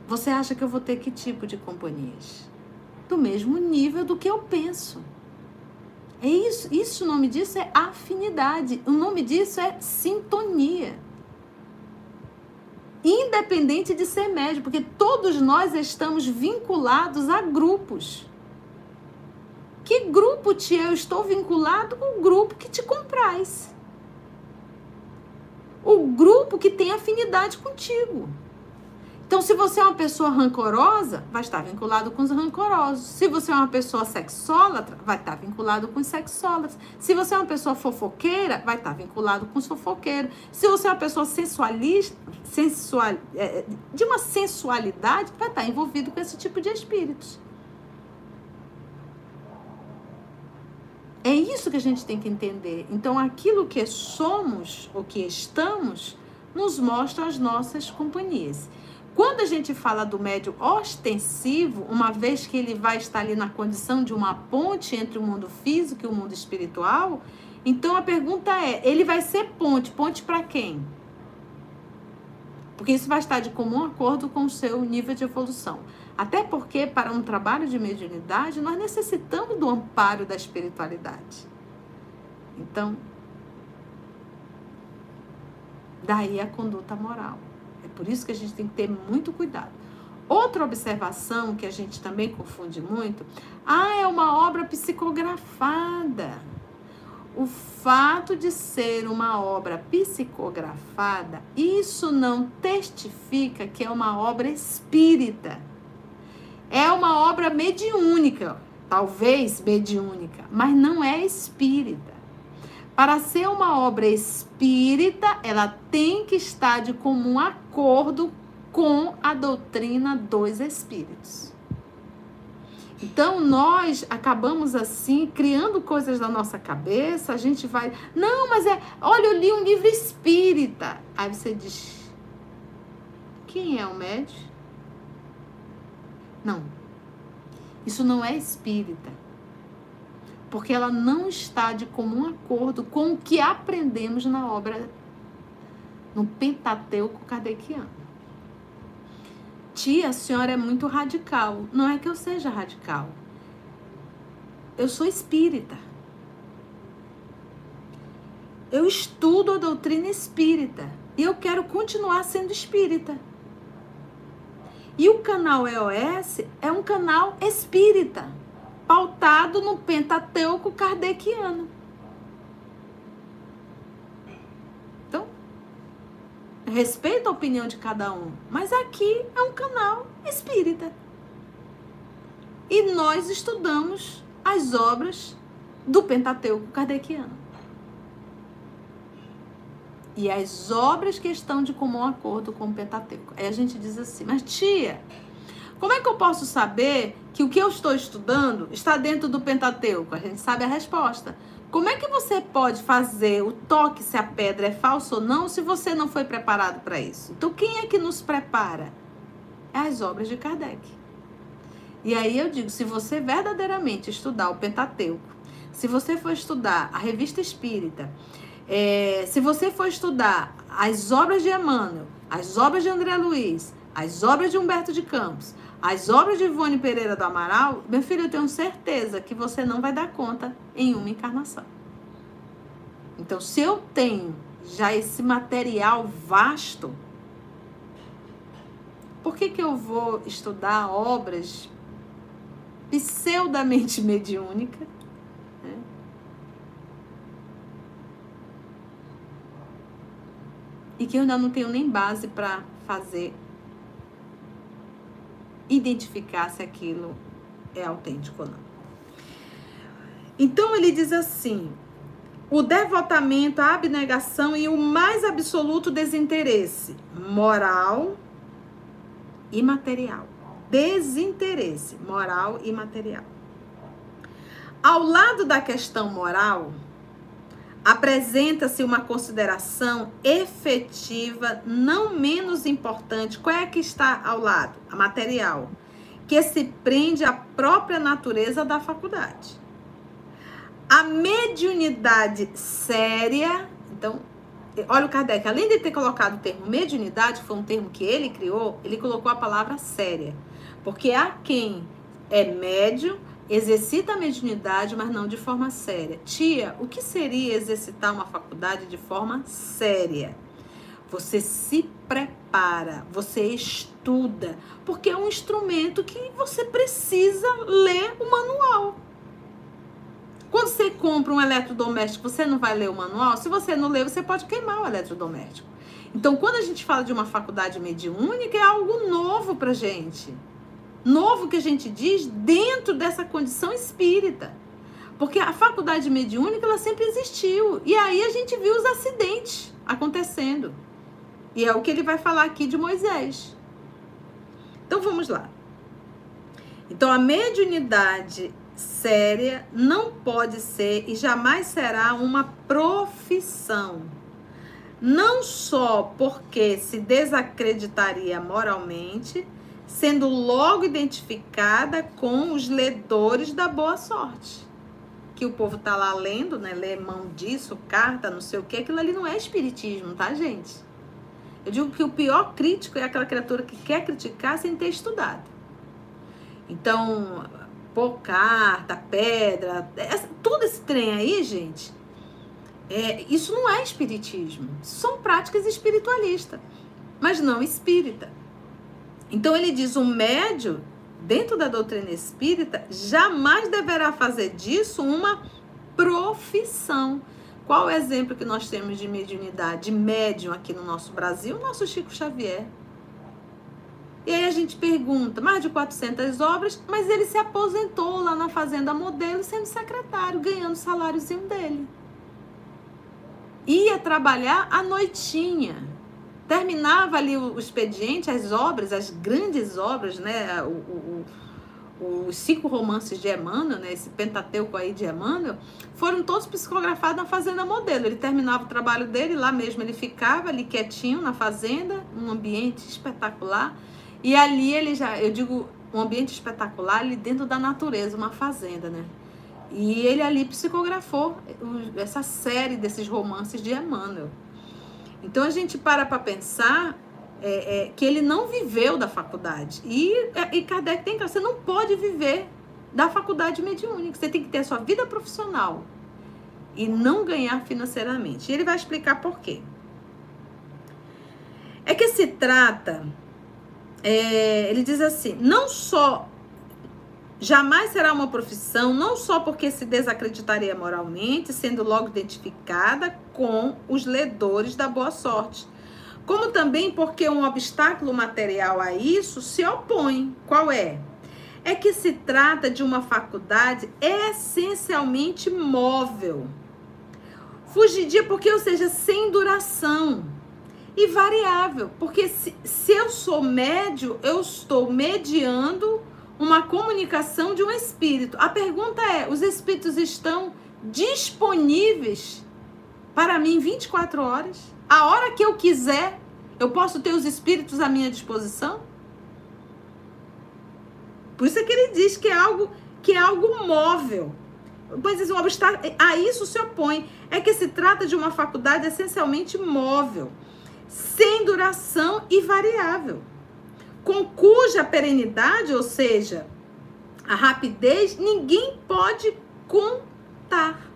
você acha que eu vou ter que tipo de companhias? Do mesmo nível do que eu penso. É isso, isso o nome disso é afinidade. O nome disso é sintonia. Independente de ser médio, porque todos nós estamos vinculados a grupos. Que grupo, tia? Eu estou vinculado com o grupo que te compraz. O grupo que tem afinidade contigo. Então, se você é uma pessoa rancorosa, vai estar vinculado com os rancorosos. Se você é uma pessoa sexólatra, vai estar vinculado com os sexólatras. Se você é uma pessoa fofoqueira, vai estar vinculado com os fofoqueiros. Se você é uma pessoa sensualista, sensual, é, de uma sensualidade, vai estar envolvido com esse tipo de espíritos. É isso que a gente tem que entender. Então, aquilo que somos, o que estamos, nos mostra as nossas companhias. Quando a gente fala do médio ostensivo, uma vez que ele vai estar ali na condição de uma ponte entre o mundo físico e o mundo espiritual, então a pergunta é: ele vai ser ponte? Ponte para quem? Porque isso vai estar de comum acordo com o seu nível de evolução. Até porque, para um trabalho de mediunidade, nós necessitamos do amparo da espiritualidade. Então, daí a conduta moral. Por isso que a gente tem que ter muito cuidado. Outra observação que a gente também confunde muito, ah, é uma obra psicografada. O fato de ser uma obra psicografada, isso não testifica que é uma obra espírita. É uma obra mediúnica, talvez mediúnica, mas não é espírita. Para ser uma obra espírita, ela tem que estar de comum acordo com a doutrina dos espíritos. Então nós acabamos assim criando coisas na nossa cabeça, a gente vai, não, mas é, olha, eu li um livro espírita. Aí você diz: Quem é o médium? Não. Isso não é espírita porque ela não está de comum acordo com o que aprendemos na obra, no Pentateuco Kardeciano. Tia, a senhora é muito radical. Não é que eu seja radical. Eu sou espírita. Eu estudo a doutrina espírita e eu quero continuar sendo espírita. E o canal EOS é um canal espírita pautado no Pentateuco kardeciano. Então, respeito a opinião de cada um, mas aqui é um canal espírita. E nós estudamos as obras do Pentateuco kardeciano. E as obras que estão de comum acordo com o Pentateuco. Aí a gente diz assim, mas tia, como é que eu posso saber que o que eu estou estudando está dentro do Pentateuco? A gente sabe a resposta. Como é que você pode fazer o toque se a pedra é falsa ou não se você não foi preparado para isso? Então, quem é que nos prepara? É as obras de Kardec. E aí eu digo, se você verdadeiramente estudar o Pentateuco, se você for estudar a Revista Espírita, é, se você for estudar as obras de Emmanuel, as obras de André Luiz, as obras de Humberto de Campos, as obras de Ivone Pereira do Amaral, meu filho, eu tenho certeza que você não vai dar conta em uma encarnação. Então, se eu tenho já esse material vasto, por que, que eu vou estudar obras pseudamente *laughs* mediúnicas? Né? E que eu ainda não tenho nem base para fazer identificar se aquilo é autêntico ou não. Então ele diz assim: o devotamento, a abnegação e o mais absoluto desinteresse moral e material. Desinteresse moral e material. Ao lado da questão moral, apresenta-se uma consideração efetiva, não menos importante. Qual é que está ao lado? A material, que se prende à própria natureza da faculdade. A mediunidade séria, então, olha o Kardec, além de ter colocado o termo mediunidade, foi um termo que ele criou, ele colocou a palavra séria. Porque há quem é médio, exercita a mediunidade, mas não de forma séria. Tia, o que seria exercitar uma faculdade de forma séria? Você se prepara, você estuda, porque é um instrumento que você precisa ler o manual. Quando você compra um eletrodoméstico, você não vai ler o manual? Se você não ler, você pode queimar o eletrodoméstico. Então, quando a gente fala de uma faculdade mediúnica, é algo novo pra gente. Novo que a gente diz dentro dessa condição espírita. Porque a faculdade mediúnica, ela sempre existiu. E aí a gente viu os acidentes acontecendo. E é o que ele vai falar aqui de Moisés. Então, vamos lá. Então, a mediunidade séria não pode ser e jamais será uma profissão não só porque se desacreditaria moralmente, sendo logo identificada com os ledores da boa sorte. Que o povo tá lá lendo, né? Lê mão disso, carta, não sei o que, aquilo ali não é espiritismo, tá, gente? Eu digo que o pior crítico é aquela criatura que quer criticar sem ter estudado. Então, pôr carta, pedra, essa, todo esse trem aí, gente, é, isso não é espiritismo. São práticas espiritualistas, mas não espírita. Então ele diz: o médio, dentro da doutrina espírita, jamais deverá fazer disso uma profissão. Qual o exemplo que nós temos de mediunidade, de médium aqui no nosso Brasil? O nosso Chico Xavier. E aí a gente pergunta, mais de 400 obras, mas ele se aposentou lá na Fazenda Modelo sendo secretário, ganhando o saláriozinho dele ia trabalhar à noitinha. Terminava ali o expediente, as obras, as grandes obras, né? O, o, os cinco romances de Emmanuel, né? Esse Pentateuco aí de Emmanuel, foram todos psicografados na Fazenda Modelo. Ele terminava o trabalho dele, lá mesmo ele ficava ali quietinho na fazenda, um ambiente espetacular. E ali ele já, eu digo, um ambiente espetacular ali dentro da natureza, uma fazenda, né? E ele ali psicografou essa série desses romances de Emmanuel. Então a gente para para pensar é, é, que ele não viveu da faculdade. E, é, e Kardec tem que você não pode viver da faculdade mediúnica. Você tem que ter a sua vida profissional e não ganhar financeiramente. E ele vai explicar por quê. É que se trata, é, ele diz assim, não só Jamais será uma profissão, não só porque se desacreditaria moralmente, sendo logo identificada com os ledores da boa sorte, como também porque um obstáculo material a isso se opõe. Qual é? É que se trata de uma faculdade essencialmente móvel. Fugidia porque, ou seja, sem duração e variável, porque se, se eu sou médio, eu estou mediando uma comunicação de um espírito. A pergunta é: os espíritos estão disponíveis para mim 24 horas? A hora que eu quiser, eu posso ter os espíritos à minha disposição? Por isso é que ele diz que é algo que é algo móvel. Pois um obstáculo, a isso se opõe. É que se trata de uma faculdade essencialmente móvel, sem duração e variável com cuja perenidade, ou seja, a rapidez, ninguém pode contar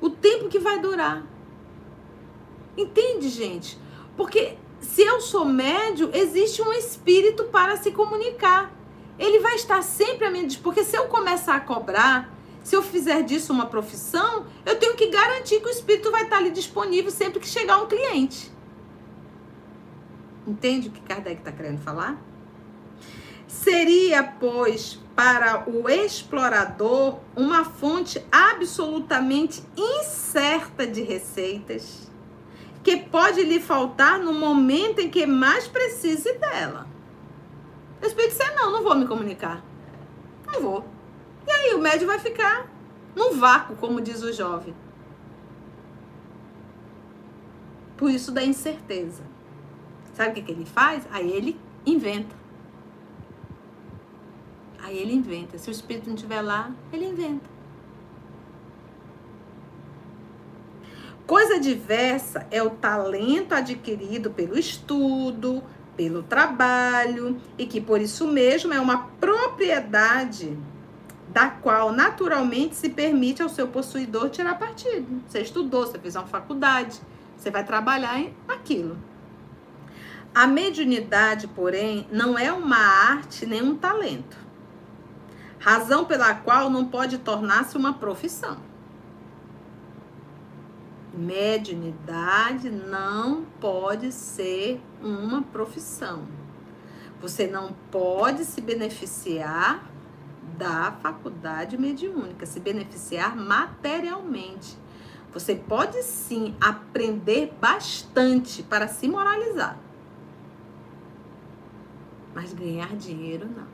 o tempo que vai durar. Entende, gente? Porque se eu sou médio, existe um espírito para se comunicar. Ele vai estar sempre a minha porque se eu começar a cobrar, se eu fizer disso uma profissão, eu tenho que garantir que o espírito vai estar ali disponível sempre que chegar um cliente. Entende o que Kardec está querendo falar? Seria, pois, para o explorador uma fonte absolutamente incerta de receitas, que pode lhe faltar no momento em que mais precise dela. O Espírito dizer, não, não vou me comunicar. Não vou. E aí o médio vai ficar num vácuo, como diz o jovem. Por isso da incerteza. Sabe o que, que ele faz? Aí ele inventa. Aí ele inventa. Se o espírito não estiver lá, ele inventa. Coisa diversa é o talento adquirido pelo estudo, pelo trabalho e que por isso mesmo é uma propriedade da qual naturalmente se permite ao seu possuidor tirar partido. Você estudou, você fez uma faculdade, você vai trabalhar em aquilo. A mediunidade, porém, não é uma arte nem um talento, razão pela qual não pode tornar-se uma profissão. Mediunidade não pode ser uma profissão. Você não pode se beneficiar da faculdade mediúnica, se beneficiar materialmente. Você pode sim aprender bastante para se moralizar. Mas ganhar dinheiro não.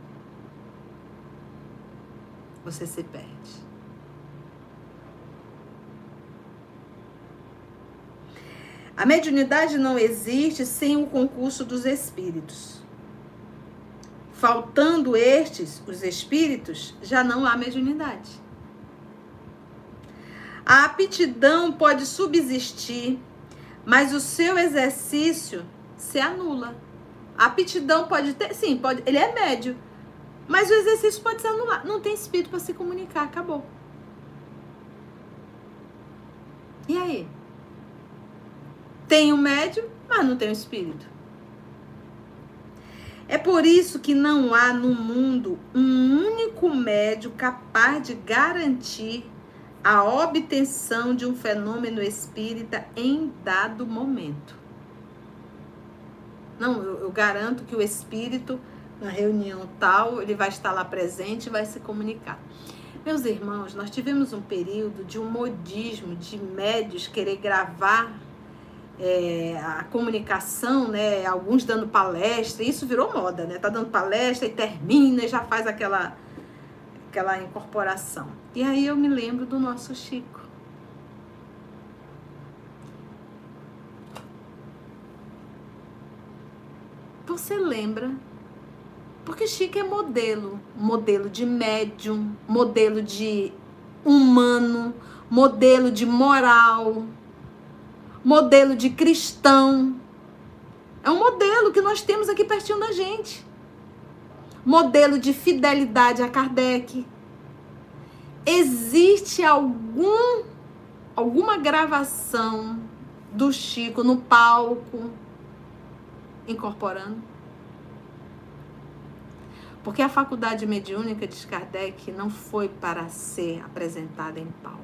Você se perde. A mediunidade não existe sem o concurso dos espíritos. Faltando estes, os espíritos, já não há mediunidade. A aptidão pode subsistir, mas o seu exercício se anula. A aptidão pode ter, sim, pode, ele é médio, mas o exercício pode se anular. Não tem espírito para se comunicar, acabou. E aí? Tem o médio, mas não tem o espírito. É por isso que não há no mundo um único médio capaz de garantir a obtenção de um fenômeno espírita em dado momento. Não, eu, eu, garanto que o espírito, na reunião tal, ele vai estar lá presente e vai se comunicar. Meus irmãos, nós tivemos um período de um modismo de médios querer gravar é, a comunicação, né? Alguns dando palestra, isso virou moda, né? Tá dando palestra e termina e já faz aquela, aquela incorporação. E aí eu me lembro do nosso Chico. Você lembra? Porque Chico é modelo, modelo de médium, modelo de humano, modelo de moral, modelo de cristão. É um modelo que nós temos aqui pertinho da gente. Modelo de fidelidade a Kardec. Existe algum alguma gravação do Chico no palco incorporando? Porque a faculdade mediúnica de Kardec não foi para ser apresentada em palco.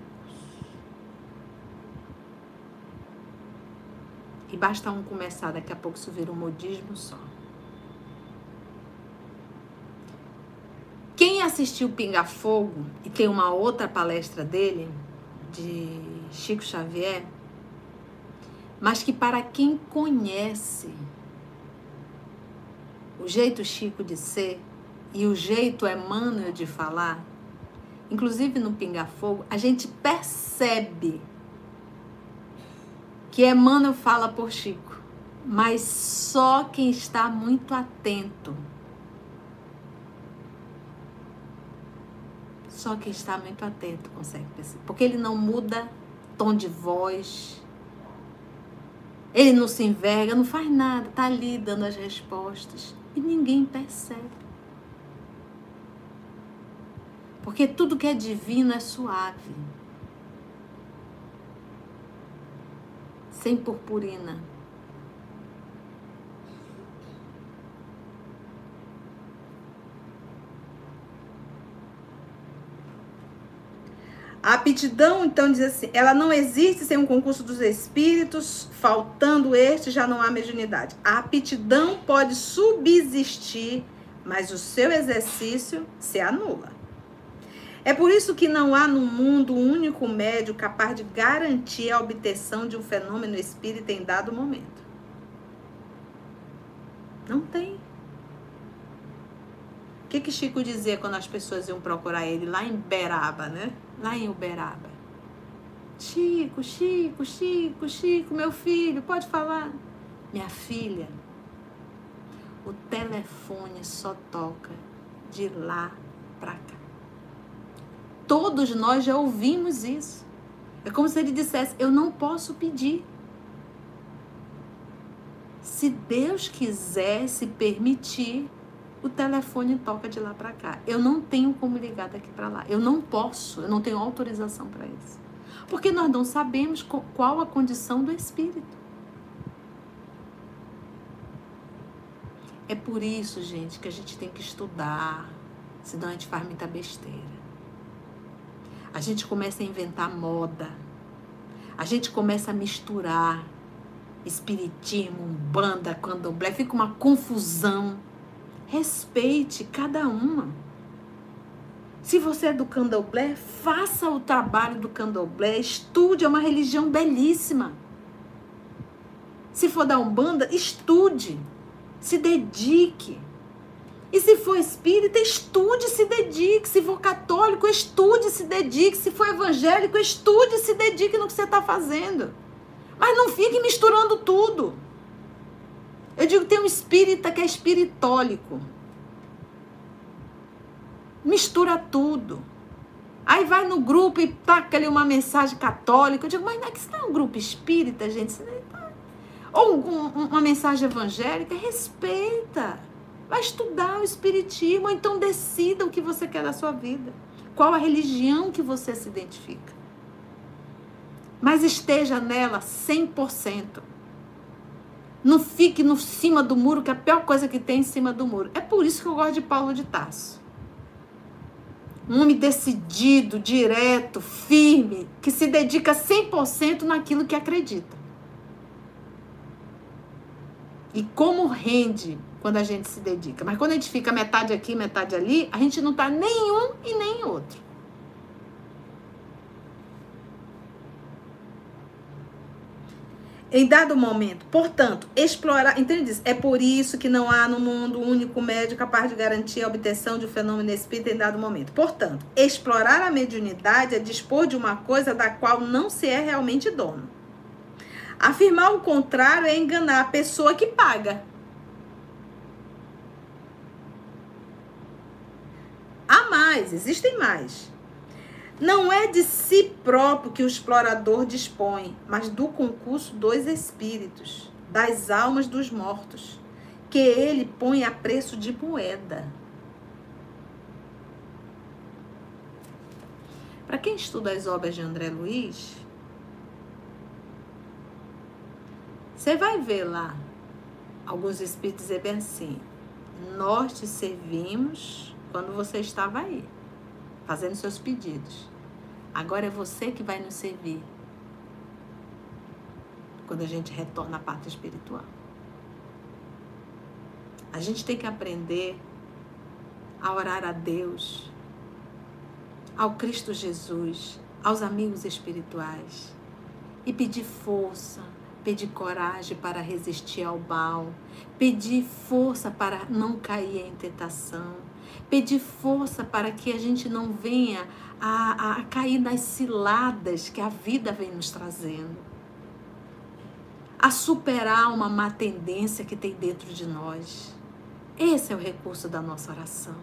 E basta um começar, daqui a pouco isso vira um modismo só. Quem assistiu Pinga Fogo e tem uma outra palestra dele, de Chico Xavier, mas que para quem conhece o jeito Chico de ser e o jeito Emmanuel de falar, inclusive no Pinga Fogo, a gente percebe que Emmanuel fala por Chico, mas só quem está muito atento. Só quem está muito atento consegue perceber. Porque ele não muda tom de voz. Ele não se enverga, não faz nada, tá ali dando as respostas e ninguém percebe. Porque tudo que é divino é suave. sem purpurina. A aptidão, então, diz assim: ela não existe sem um concurso dos espíritos, faltando este, já não há mediunidade. A aptidão pode subsistir, mas o seu exercício se anula. É por isso que não há no mundo um único médio capaz de garantir a obtenção de um fenômeno espírita em dado momento. Não tem. O que, que Chico dizia quando as pessoas iam procurar ele lá em Beraba, né? Lá em Uberaba. Chico, Chico, Chico, Chico, meu filho, pode falar. Minha filha, o telefone só toca de lá para cá. Todos nós já ouvimos isso. É como se ele dissesse: Eu não posso pedir. Se Deus quiser se permitir, o telefone toca de lá para cá. Eu não tenho como ligar daqui para lá. Eu não posso, eu não tenho autorização para isso. Porque nós não sabemos qual a condição do espírito. É por isso, gente, que a gente tem que estudar, senão a gente faz muita besteira. A gente começa a inventar moda. A gente começa a misturar espiritismo, banda, candomblé, fica uma confusão. Respeite cada uma. Se você é do candomblé, faça o trabalho do candomblé, estude, é uma religião belíssima. Se for da Umbanda, estude, se dedique. E se for espírita, estude, se dedique. Se for católico, estude, se dedique. Se for evangélico, estude, se dedique no que você está fazendo. Mas não fique misturando tudo. Eu digo tem um espírita que é espiritólico. Mistura tudo. Aí vai no grupo e taca ali uma mensagem católica. Eu digo, mas não é que isso não é um grupo espírita, gente? Tá... Ou um, uma mensagem evangélica. Respeita. Vai estudar o espiritismo. Ou então decida o que você quer da sua vida. Qual a religião que você se identifica mas esteja nela 100%. Não fique no cima do muro, que é a pior coisa que tem em cima do muro. É por isso que eu gosto de Paulo de Tarso. Um homem decidido, direto, firme, que se dedica 100% naquilo que acredita. E como rende quando a gente se dedica. Mas quando a gente fica metade aqui, metade ali, a gente não está nenhum e nem outro. Em dado momento. Portanto, explorar. Entende? É por isso que não há no mundo um único médio capaz de garantir a obtenção de um fenômeno espírita em dado momento. Portanto, explorar a mediunidade é dispor de uma coisa da qual não se é realmente dono. Afirmar o contrário é enganar a pessoa que paga. Há mais, existem mais. Não é de si próprio que o explorador dispõe, mas do concurso dos espíritos, das almas dos mortos, que ele põe a preço de moeda. Para quem estuda as obras de André Luiz, você vai ver lá alguns espíritos dizer bem assim: Nós te servimos quando você estava aí fazendo seus pedidos. Agora é você que vai nos servir quando a gente retorna à parte espiritual. A gente tem que aprender a orar a Deus, ao Cristo Jesus, aos amigos espirituais e pedir força, pedir coragem para resistir ao mal, pedir força para não cair em tentação, pedir força para que a gente não venha a, a cair nas ciladas que a vida vem nos trazendo, a superar uma má tendência que tem dentro de nós. Esse é o recurso da nossa oração.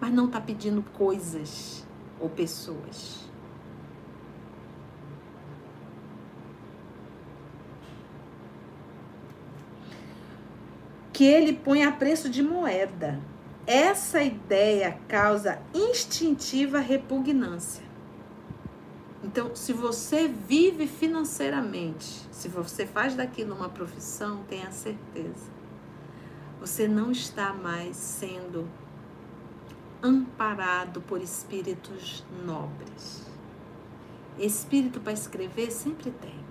Mas não está pedindo coisas ou pessoas. Que ele põe a preço de moeda essa ideia causa instintiva repugnância. Então, se você vive financeiramente, se você faz daquilo uma profissão, tenha certeza. Você não está mais sendo amparado por espíritos nobres. Espírito para escrever sempre tem.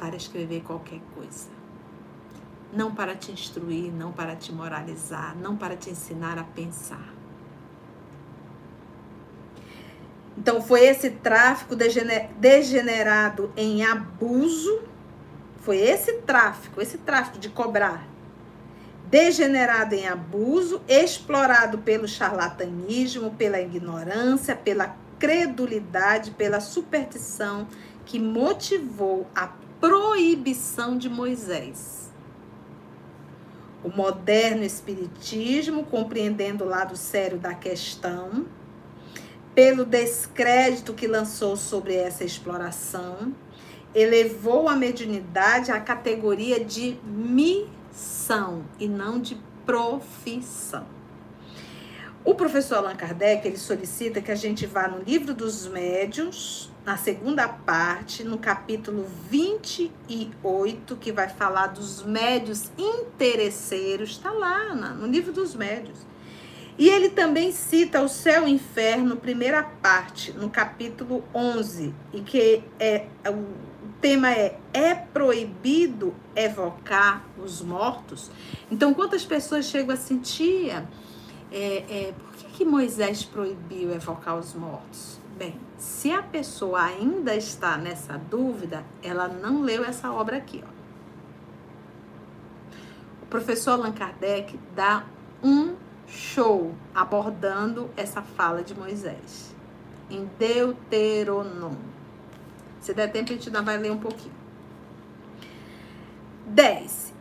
Para escrever qualquer coisa. Não para te instruir, não para te moralizar, não para te ensinar a pensar. Então foi esse tráfico degenerado em abuso, foi esse tráfico, esse tráfico de cobrar, degenerado em abuso, explorado pelo charlatanismo, pela ignorância, pela credulidade, pela superstição, que motivou a proibição de Moisés. O moderno espiritismo, compreendendo o lado sério da questão, pelo descrédito que lançou sobre essa exploração, elevou a mediunidade à categoria de missão e não de profissão. O professor Allan Kardec ele solicita que a gente vá no livro dos médiuns, na segunda parte, no capítulo 28, que vai falar dos médios interesseiros, está lá no livro dos médios. E ele também cita o céu e o inferno, primeira parte, no capítulo 11, e que é o tema é é proibido evocar os mortos. Então, quantas pessoas chegam a sentir é, é, por que, que Moisés proibiu evocar os mortos? Bem, se a pessoa ainda está nessa dúvida, ela não leu essa obra aqui. Ó. O professor Allan Kardec dá um show abordando essa fala de Moisés em Deuteronômio. Se der tempo, a gente ainda vai ler um pouquinho. 10.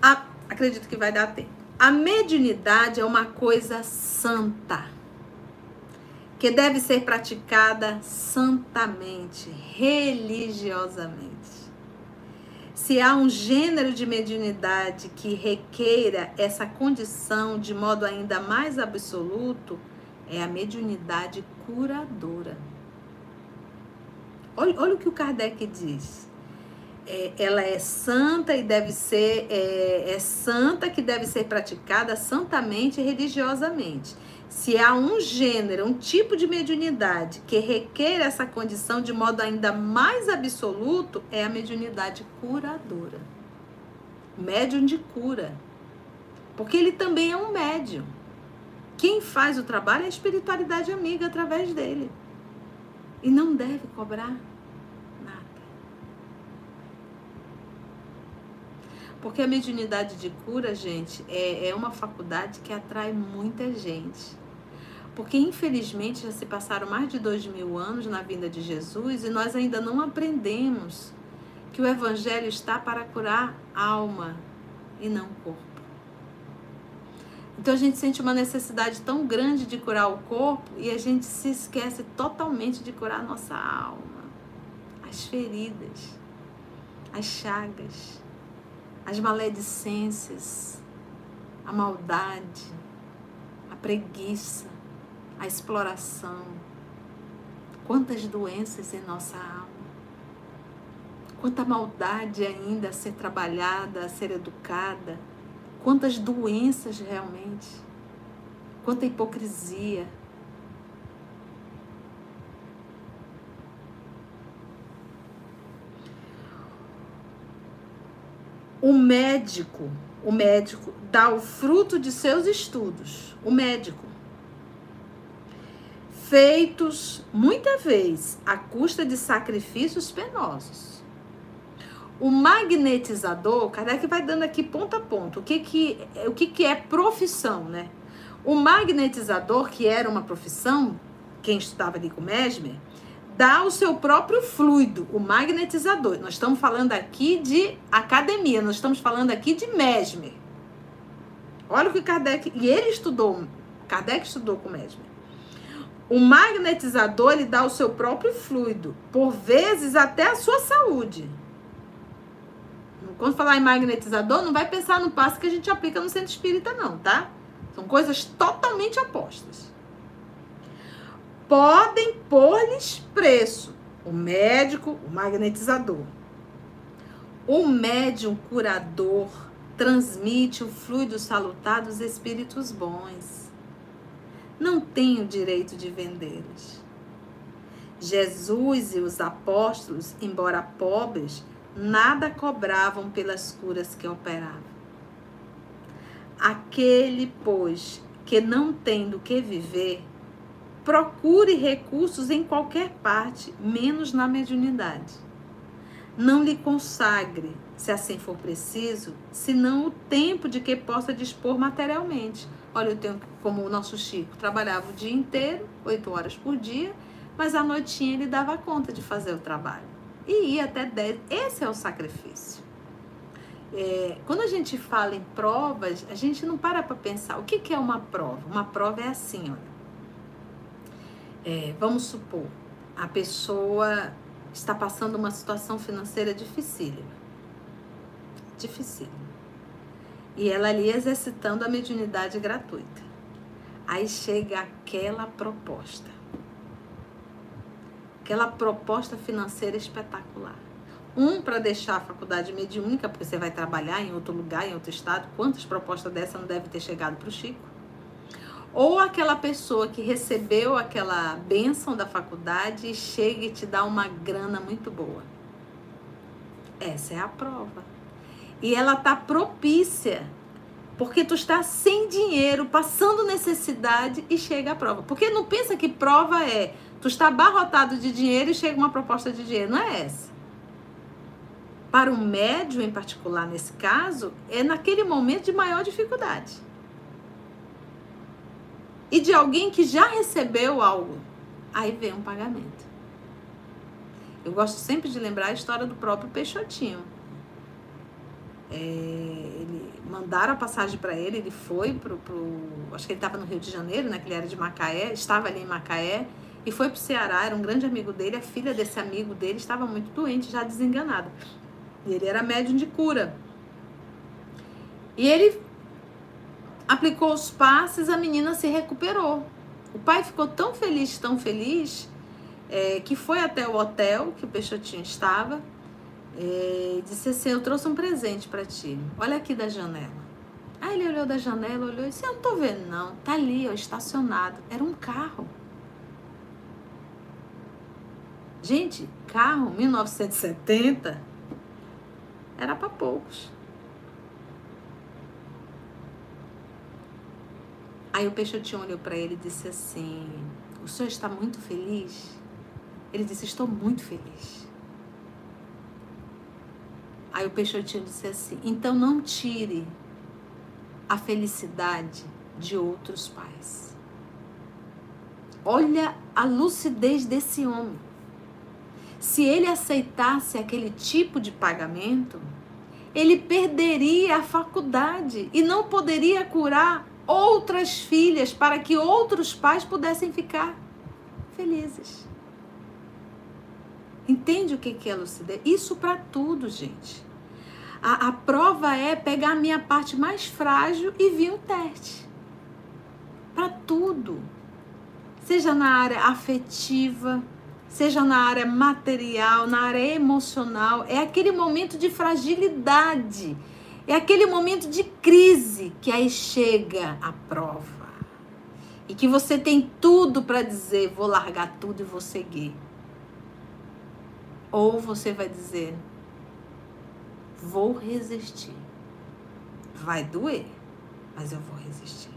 A, acredito que vai dar tempo. A mediunidade é uma coisa santa que deve ser praticada santamente, religiosamente. Se há um gênero de mediunidade que requeira essa condição de modo ainda mais absoluto, é a mediunidade curadora. Olha, olha o que o Kardec diz. É, ela é santa e deve ser é, é santa que deve ser praticada santamente e religiosamente se há um gênero, um tipo de mediunidade que requer essa condição de modo ainda mais absoluto, é a mediunidade curadora. Médium de cura. Porque ele também é um médium. Quem faz o trabalho é a espiritualidade amiga através dele. E não deve cobrar nada. Porque a mediunidade de cura, gente, é, é uma faculdade que atrai muita gente. Porque, infelizmente, já se passaram mais de dois mil anos na vinda de Jesus e nós ainda não aprendemos que o Evangelho está para curar alma e não corpo. Então a gente sente uma necessidade tão grande de curar o corpo e a gente se esquece totalmente de curar a nossa alma, as feridas, as chagas, as maledicências, a maldade, a preguiça, a exploração. Quantas doenças em nossa alma. Quanta maldade ainda a ser trabalhada, a ser educada. Quantas doenças realmente. Quanta hipocrisia. O médico, o médico dá o fruto de seus estudos. O médico feitos muita vez à custa de sacrifícios penosos. O magnetizador, Kardec vai dando aqui ponto a ponto, o que, que, o que, que é profissão, né? O magnetizador, que era uma profissão, quem estudava ali com Mesmer, dá o seu próprio fluido, o magnetizador. Nós estamos falando aqui de academia, nós estamos falando aqui de Mesmer. Olha o que Kardec, e ele estudou, Kardec estudou com Mesmer. O magnetizador ele dá o seu próprio fluido, por vezes até a sua saúde. Quando falar em magnetizador, não vai pensar no passo que a gente aplica no centro espírita, não, tá? São coisas totalmente opostas. Podem pôr-lhes preço o médico, o magnetizador. O médium curador transmite o fluido salutar dos espíritos bons não tem o direito de vendê-los. Jesus e os apóstolos, embora pobres, nada cobravam pelas curas que operavam. Aquele, pois, que não tem do que viver, procure recursos em qualquer parte, menos na mediunidade. Não lhe consagre, se assim for preciso, senão o tempo de que possa dispor materialmente Olha, eu tenho como o nosso Chico trabalhava o dia inteiro, oito horas por dia, mas à noitinha ele dava conta de fazer o trabalho. E ia até dez. Esse é o sacrifício. É, quando a gente fala em provas, a gente não para para pensar o que, que é uma prova. Uma prova é assim, olha. É, vamos supor, a pessoa está passando uma situação financeira dificílima. Dificílima. E ela ali exercitando a mediunidade gratuita. Aí chega aquela proposta. Aquela proposta financeira espetacular. Um, para deixar a faculdade mediúnica, porque você vai trabalhar em outro lugar, em outro estado. Quantas propostas dessa não deve ter chegado para o Chico? Ou aquela pessoa que recebeu aquela bênção da faculdade e chega e te dá uma grana muito boa. Essa é a prova. E ela tá propícia, porque tu está sem dinheiro, passando necessidade e chega a prova. Porque não pensa que prova é tu está abarrotado de dinheiro e chega uma proposta de dinheiro. Não é essa. Para o médio em particular, nesse caso, é naquele momento de maior dificuldade e de alguém que já recebeu algo, aí vem um pagamento. Eu gosto sempre de lembrar a história do próprio Peixotinho. É, ele mandaram a passagem para ele, ele foi pro, pro acho que ele estava no Rio de Janeiro, né, que ele era de Macaé, estava ali em Macaé e foi para o Ceará, era um grande amigo dele, a filha desse amigo dele estava muito doente, já desenganada. E ele era médium de cura. E ele aplicou os passes, a menina se recuperou. O pai ficou tão feliz, tão feliz, é, que foi até o hotel que o Peixotinho estava e disse assim: Eu trouxe um presente para ti. Olha aqui da janela. Aí ele olhou da janela, olhou e disse: Eu não tô vendo, não. Tá ali, ó, estacionado. Era um carro. Gente, carro 1970 era para poucos. Aí o Peixotinho olhou para ele e disse assim: O senhor está muito feliz? Ele disse: Estou muito feliz. Aí o Peixotinho disse assim: Então não tire a felicidade de outros pais. Olha a lucidez desse homem. Se ele aceitasse aquele tipo de pagamento, ele perderia a faculdade e não poderia curar outras filhas para que outros pais pudessem ficar felizes. Entende o que é lucidez? Isso para tudo, gente. A, a, prova é pegar a minha parte mais frágil e vir o teste. Para tudo. Seja na área afetiva, seja na área material, na área emocional. É aquele momento de fragilidade é aquele momento de crise que aí chega a prova. E que você tem tudo para dizer: vou largar tudo e vou seguir. Ou você vai dizer: vou resistir. Vai doer, mas eu vou resistir.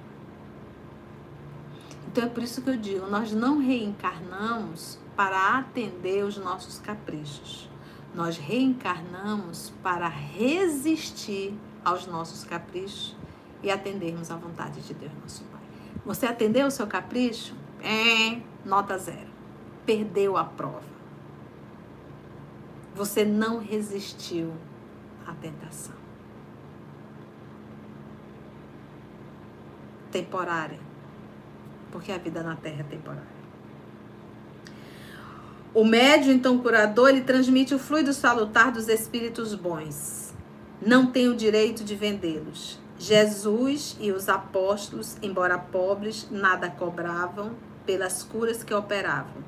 Então é por isso que eu digo: nós não reencarnamos para atender os nossos caprichos. Nós reencarnamos para resistir aos nossos caprichos e atendermos à vontade de Deus, nosso Pai. Você atendeu o seu capricho? É, nota zero. Perdeu a prova. Você não resistiu à tentação. Temporária. Porque a vida na Terra é temporária. O médio, então curador, ele transmite o fluido salutar dos espíritos bons. Não tem o direito de vendê-los. Jesus e os apóstolos, embora pobres, nada cobravam pelas curas que operavam.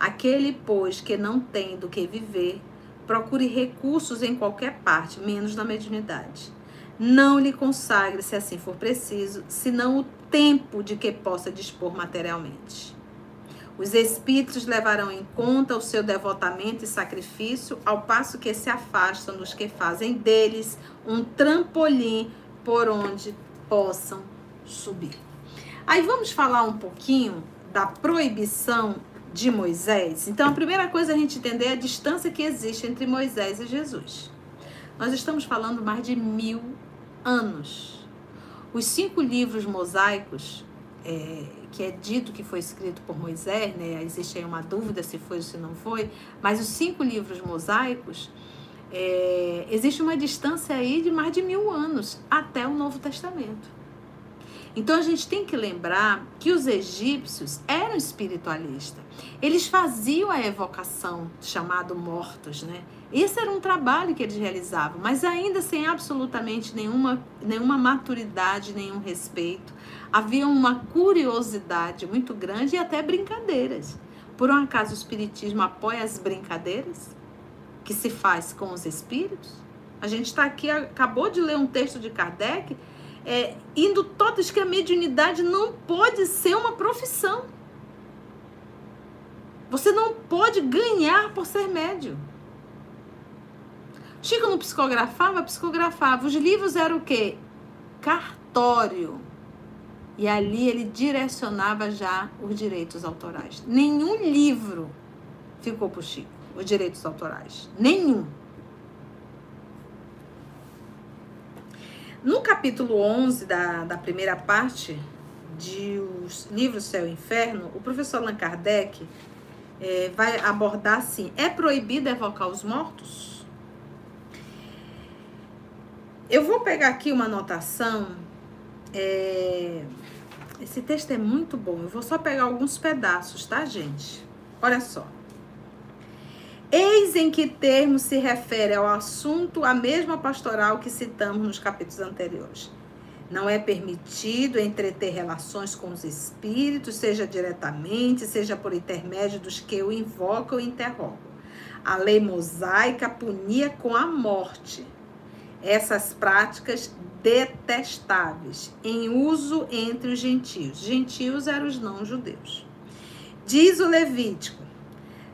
Aquele, pois, que não tem do que viver, procure recursos em qualquer parte, menos na mediunidade. Não lhe consagre, se assim for preciso, senão o tempo de que possa dispor materialmente. Os espíritos levarão em conta o seu devotamento e sacrifício, ao passo que se afastam dos que fazem deles um trampolim por onde possam subir. Aí vamos falar um pouquinho da proibição de Moisés. Então, a primeira coisa a gente entender é a distância que existe entre Moisés e Jesus. Nós estamos falando mais de mil anos. Os cinco livros mosaicos é, que é dito que foi escrito por Moisés, né? existe aí uma dúvida se foi ou se não foi, mas os cinco livros mosaicos, é, existe uma distância aí de mais de mil anos até o Novo Testamento. Então a gente tem que lembrar que os egípcios eram espiritualistas. Eles faziam a evocação chamado mortos, né? Esse era um trabalho que eles realizavam, mas ainda sem absolutamente nenhuma, nenhuma maturidade, nenhum respeito. Havia uma curiosidade muito grande e até brincadeiras. Por um acaso o Espiritismo apoia as brincadeiras que se faz com os espíritos? A gente está aqui, acabou de ler um texto de Kardec, é, indo todos que a mediunidade não pode ser uma profissão. Você não pode ganhar por ser médium. Chico não psicografava, psicografava. Os livros eram o quê? Cartório. E ali ele direcionava já os direitos autorais. Nenhum livro ficou para o Chico, os direitos autorais. Nenhum. No capítulo 11 da, da primeira parte de os livros Céu e Inferno, o professor Allan Kardec é, vai abordar assim: é proibido evocar os mortos? Eu vou pegar aqui uma anotação. É, esse texto é muito bom. Eu vou só pegar alguns pedaços, tá, gente? Olha só. Eis em que termo se refere ao assunto a mesma pastoral que citamos nos capítulos anteriores. Não é permitido entreter relações com os espíritos, seja diretamente, seja por intermédio dos que o invocam e interrogam. A lei mosaica punia com a morte essas práticas detestáveis em uso entre os gentios. Gentios eram os não-judeus. Diz o Levítico: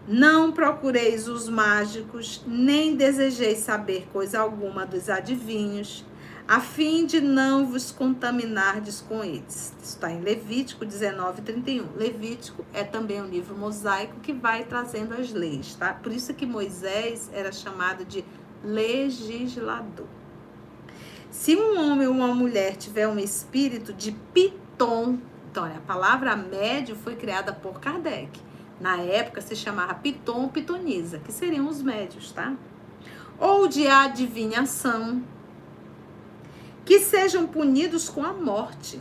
Não procureis os mágicos, nem desejeis saber coisa alguma dos adivinhos, a fim de não vos contaminardes com eles. Está em Levítico 19, 31. Levítico é também um livro mosaico que vai trazendo as leis, tá? Por isso que Moisés era chamado de legislador. Se um homem ou uma mulher tiver um espírito de piton, então a palavra médio foi criada por Kardec. Na época se chamava piton pitonisa, que seriam os médios, tá? Ou de adivinhação, que sejam punidos com a morte,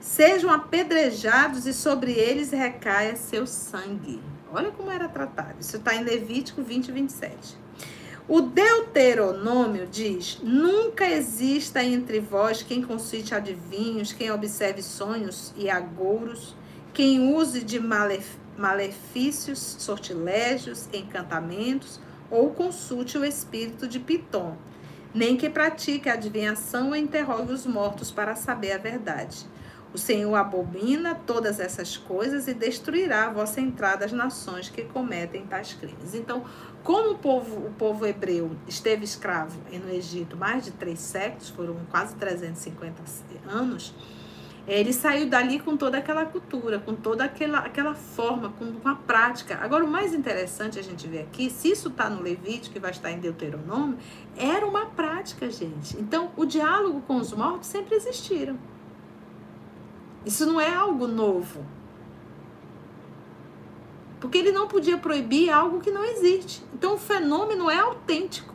sejam apedrejados e sobre eles recaia seu sangue. Olha como era tratado. Isso está em Levítico 20, 27. O Deuteronômio diz: Nunca exista entre vós quem consulte adivinhos, quem observe sonhos e agouros, quem use de malef malefícios, sortilégios, encantamentos, ou consulte o espírito de Pitom, nem que pratique a adivinhação ou interrogue os mortos para saber a verdade. O Senhor abomina todas essas coisas e destruirá a vossa entrada às nações que cometem tais crimes. Então, como o povo, o povo hebreu esteve escravo no Egito mais de três séculos, foram quase 350 anos, ele saiu dali com toda aquela cultura, com toda aquela, aquela forma, com, com a prática. Agora, o mais interessante a gente ver aqui, se isso está no Levítico, que vai estar em Deuteronômio, era uma prática, gente. Então, o diálogo com os mortos sempre existiram. Isso não é algo novo. Porque ele não podia proibir algo que não existe. Então o fenômeno é autêntico.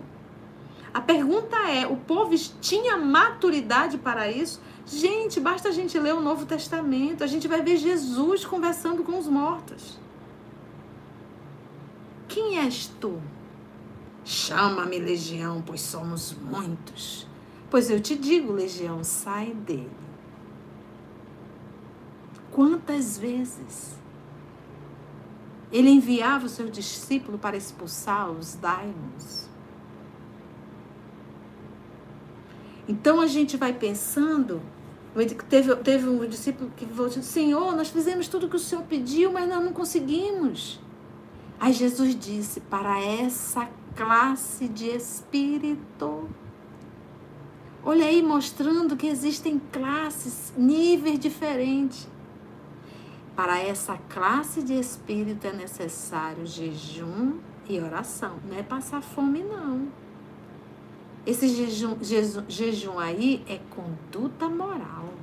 A pergunta é: o povo tinha maturidade para isso? Gente, basta a gente ler o Novo Testamento, a gente vai ver Jesus conversando com os mortos. Quem és tu? Chama-me legião, pois somos muitos. Pois eu te digo, legião, sai dele. Quantas vezes ele enviava o seu discípulo para expulsar os daimons. Então a gente vai pensando. Teve, teve um discípulo que falou assim: Senhor, nós fizemos tudo o que o Senhor pediu, mas nós não conseguimos. Aí Jesus disse: Para essa classe de espírito. Olha aí, mostrando que existem classes, níveis diferentes. Para essa classe de espírito é necessário jejum e oração. Não é passar fome, não. Esse jejum, jejum, jejum aí é conduta moral.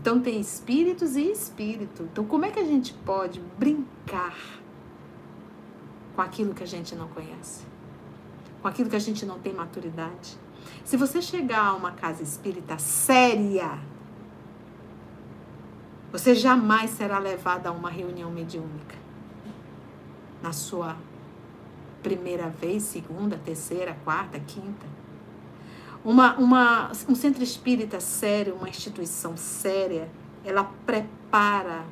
Então tem espíritos e espírito. Então como é que a gente pode brincar com aquilo que a gente não conhece? Com aquilo que a gente não tem maturidade? Se você chegar a uma casa espírita séria, você jamais será levado a uma reunião mediúnica. Na sua primeira vez, segunda, terceira, quarta, quinta. Uma, uma, um centro espírita sério, uma instituição séria, ela prepara,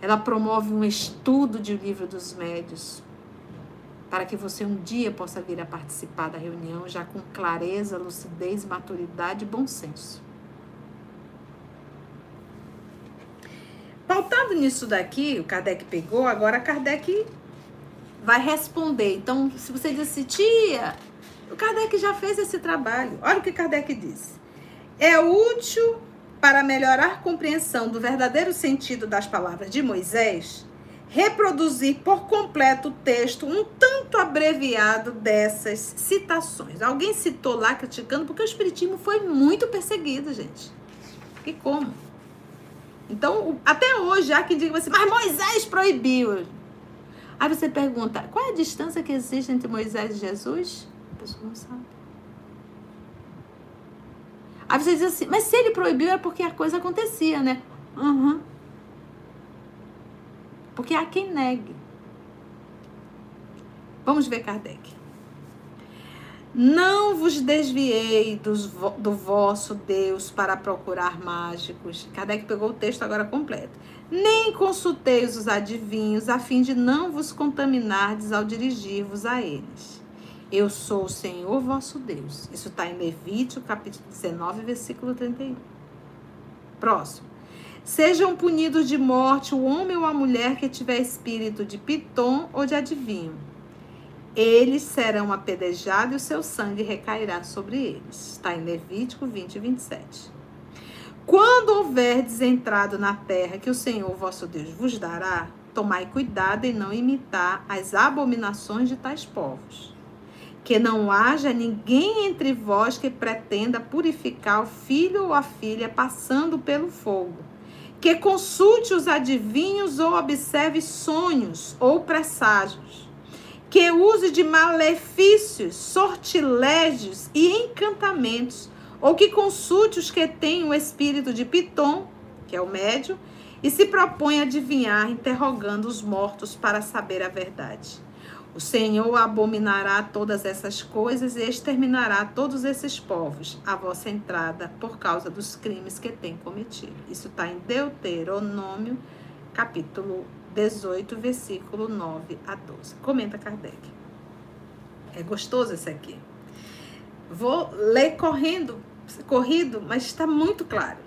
ela promove um estudo de O Livro dos Médios, para que você um dia possa vir a participar da reunião já com clareza, lucidez, maturidade e bom senso. Pautado nisso daqui, o Kardec pegou, agora Kardec vai responder. Então, se você disse, tia, o Kardec já fez esse trabalho. Olha o que Kardec diz. É útil para melhorar a compreensão do verdadeiro sentido das palavras de Moisés reproduzir por completo o texto um tanto abreviado dessas citações. Alguém citou lá criticando porque o espiritismo foi muito perseguido, gente. E como? Então, até hoje há quem diga assim, mas Moisés proibiu. Aí você pergunta, qual é a distância que existe entre Moisés e Jesus? A pessoa não sabe. Aí você diz assim, mas se ele proibiu é porque a coisa acontecia, né? Uhum. Porque há quem negue. Vamos ver Kardec. Não vos desviei dos, do vosso Deus para procurar mágicos. Kardec pegou o texto agora completo. Nem consulteis os adivinhos, a fim de não vos contaminardes ao dirigir-vos a eles. Eu sou o Senhor vosso Deus. Isso está em Levítico, capítulo 19, versículo 31. Próximo. Sejam punidos de morte o homem ou a mulher que tiver espírito de pitom ou de adivinho. Eles serão apedrejados e o seu sangue recairá sobre eles. Está em Levítico 20 e 27. Quando houverdes entrado na terra que o Senhor vosso Deus vos dará, tomai cuidado em não imitar as abominações de tais povos. Que não haja ninguém entre vós que pretenda purificar o filho ou a filha passando pelo fogo que consulte os adivinhos ou observe sonhos ou presságios, que use de malefícios, sortilégios e encantamentos, ou que consulte os que têm o espírito de Piton, que é o médio, e se propõe a adivinhar, interrogando os mortos para saber a verdade. O Senhor abominará todas essas coisas e exterminará todos esses povos à vossa entrada por causa dos crimes que têm cometido. Isso está em Deuteronômio, capítulo 18, versículo 9 a 12. Comenta Kardec. É gostoso esse aqui. Vou ler correndo, corrido, mas está muito claro.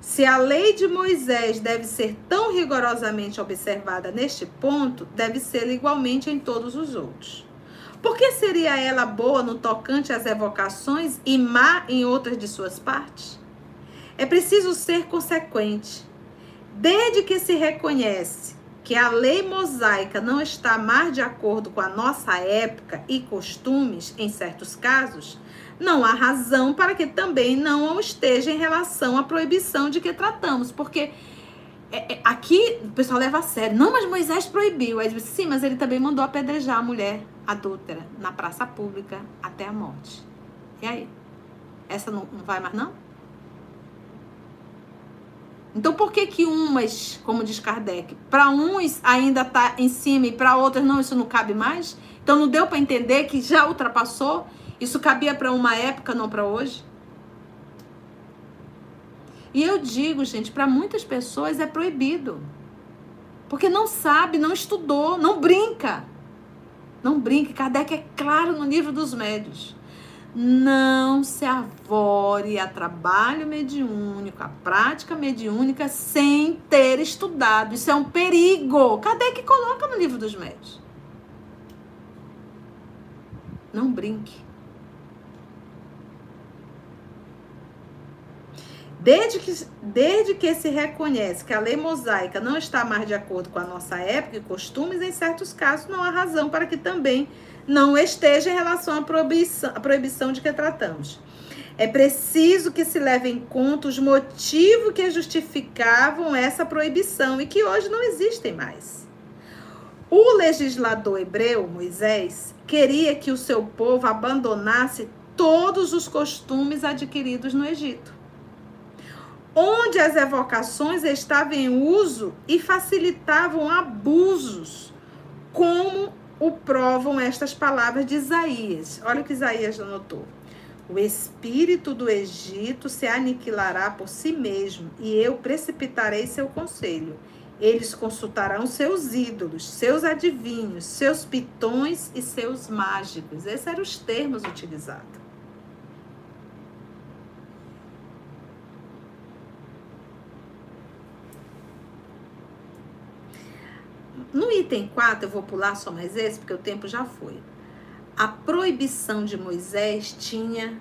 Se a lei de Moisés deve ser tão rigorosamente observada neste ponto, deve ser igualmente em todos os outros. Por que seria ela boa no tocante às evocações e má em outras de suas partes? É preciso ser consequente. Desde que se reconhece que a lei mosaica não está mais de acordo com a nossa época e costumes em certos casos, não há razão para que também não esteja em relação à proibição de que tratamos, porque é, é, aqui o pessoal leva a sério. Não, mas Moisés proibiu. Aí sim, mas ele também mandou apedrejar a mulher adúltera na praça pública até a morte. E aí? Essa não, não vai mais, não? Então, por que que umas, como diz Kardec, para uns ainda está em cima e para outras não, isso não cabe mais? Então, não deu para entender que já ultrapassou isso cabia para uma época, não para hoje? E eu digo, gente, para muitas pessoas é proibido. Porque não sabe, não estudou, não brinca. Não brinca. Kardec é claro no livro dos médios. Não se avore a trabalho mediúnico, a prática mediúnica sem ter estudado. Isso é um perigo. Kardec coloca no livro dos médios. Não brinque. Desde que, desde que se reconhece que a lei mosaica não está mais de acordo com a nossa época e costumes, em certos casos não há razão para que também não esteja em relação à proibição, à proibição de que tratamos. É preciso que se leve em conta os motivos que justificavam essa proibição e que hoje não existem mais. O legislador hebreu, Moisés, queria que o seu povo abandonasse todos os costumes adquiridos no Egito, onde as evocações estavam em uso e facilitavam abusos, como o provam estas palavras de Isaías. Olha o que Isaías anotou. O espírito do Egito se aniquilará por si mesmo, e eu precipitarei seu conselho. Eles consultarão seus ídolos, seus adivinhos, seus pitões e seus mágicos. Esses eram os termos utilizados. No item 4, eu vou pular só mais esse, porque o tempo já foi. A proibição de Moisés tinha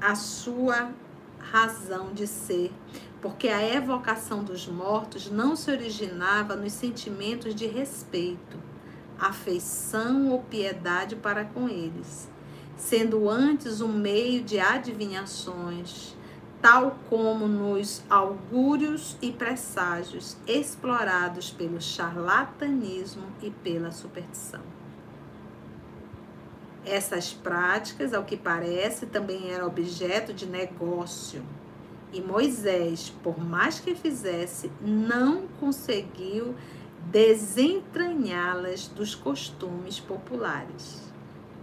a sua razão de ser, porque a evocação dos mortos não se originava nos sentimentos de respeito, afeição ou piedade para com eles, sendo antes um meio de adivinhações, tal como nos augúrios e presságios explorados pelo charlatanismo e pela superstição. Essas práticas, ao que parece, também eram objeto de negócio. E Moisés, por mais que fizesse, não conseguiu desentranhá-las dos costumes populares,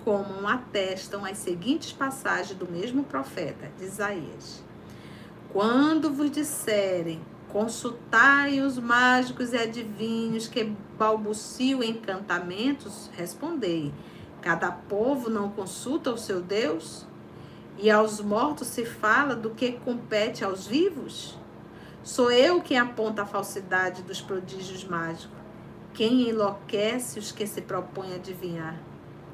como atestam as seguintes passagens do mesmo profeta, Isaías. Quando vos disserem, consultai os mágicos e adivinhos que balbuciam encantamentos, respondei: cada povo não consulta o seu Deus? E aos mortos se fala do que compete aos vivos? Sou eu quem aponta a falsidade dos prodígios mágicos, quem enlouquece os que se propõem adivinhar,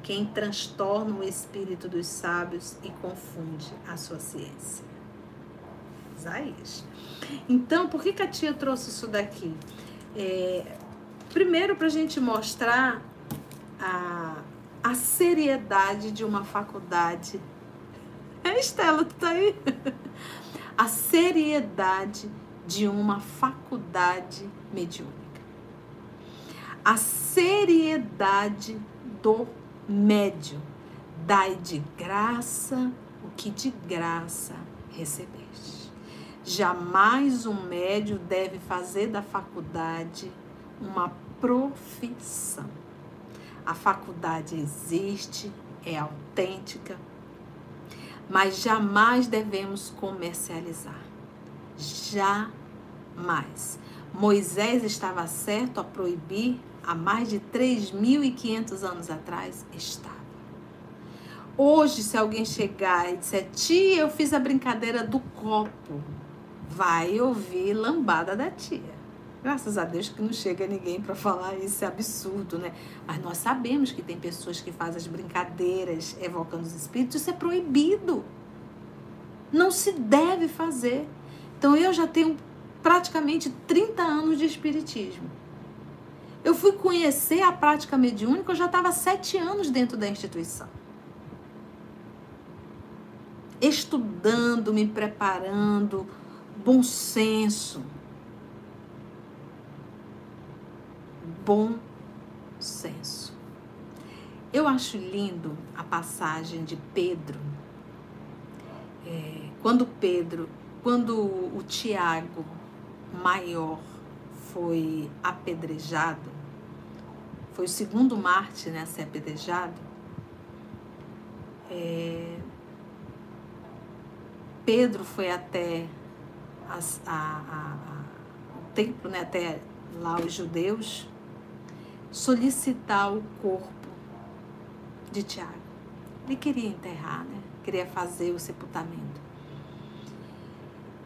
quem transtorna o espírito dos sábios e confunde a sua ciência. Isaías. Então, por que, que a tia trouxe isso daqui? É, primeiro, para a gente mostrar a, a seriedade de uma faculdade. É, Estela, tu tá aí? *laughs* A seriedade de uma faculdade mediúnica. A seriedade do médium. Dai de graça o que de graça recebeste. Jamais um médio deve fazer da faculdade uma profissão. A faculdade existe, é autêntica, mas jamais devemos comercializar. Jamais. Moisés estava certo a proibir há mais de 3.500 anos atrás? Estava. Hoje, se alguém chegar e disser, tia, eu fiz a brincadeira do copo, vai ouvir lambada da tia. Graças a Deus que não chega ninguém para falar isso, é absurdo, né? Mas nós sabemos que tem pessoas que fazem as brincadeiras evocando os espíritos, isso é proibido. Não se deve fazer. Então eu já tenho praticamente 30 anos de espiritismo. Eu fui conhecer a prática mediúnica, eu já estava sete anos dentro da instituição. Estudando, me preparando, bom senso. Bom senso. Eu acho lindo a passagem de Pedro. É, quando Pedro, quando o Tiago maior foi apedrejado, foi o segundo Marte né, a ser apedrejado. É, Pedro foi até a, a, o templo, né, até lá os judeus, solicitar o corpo de Tiago. Ele queria enterrar, né? queria fazer o sepultamento.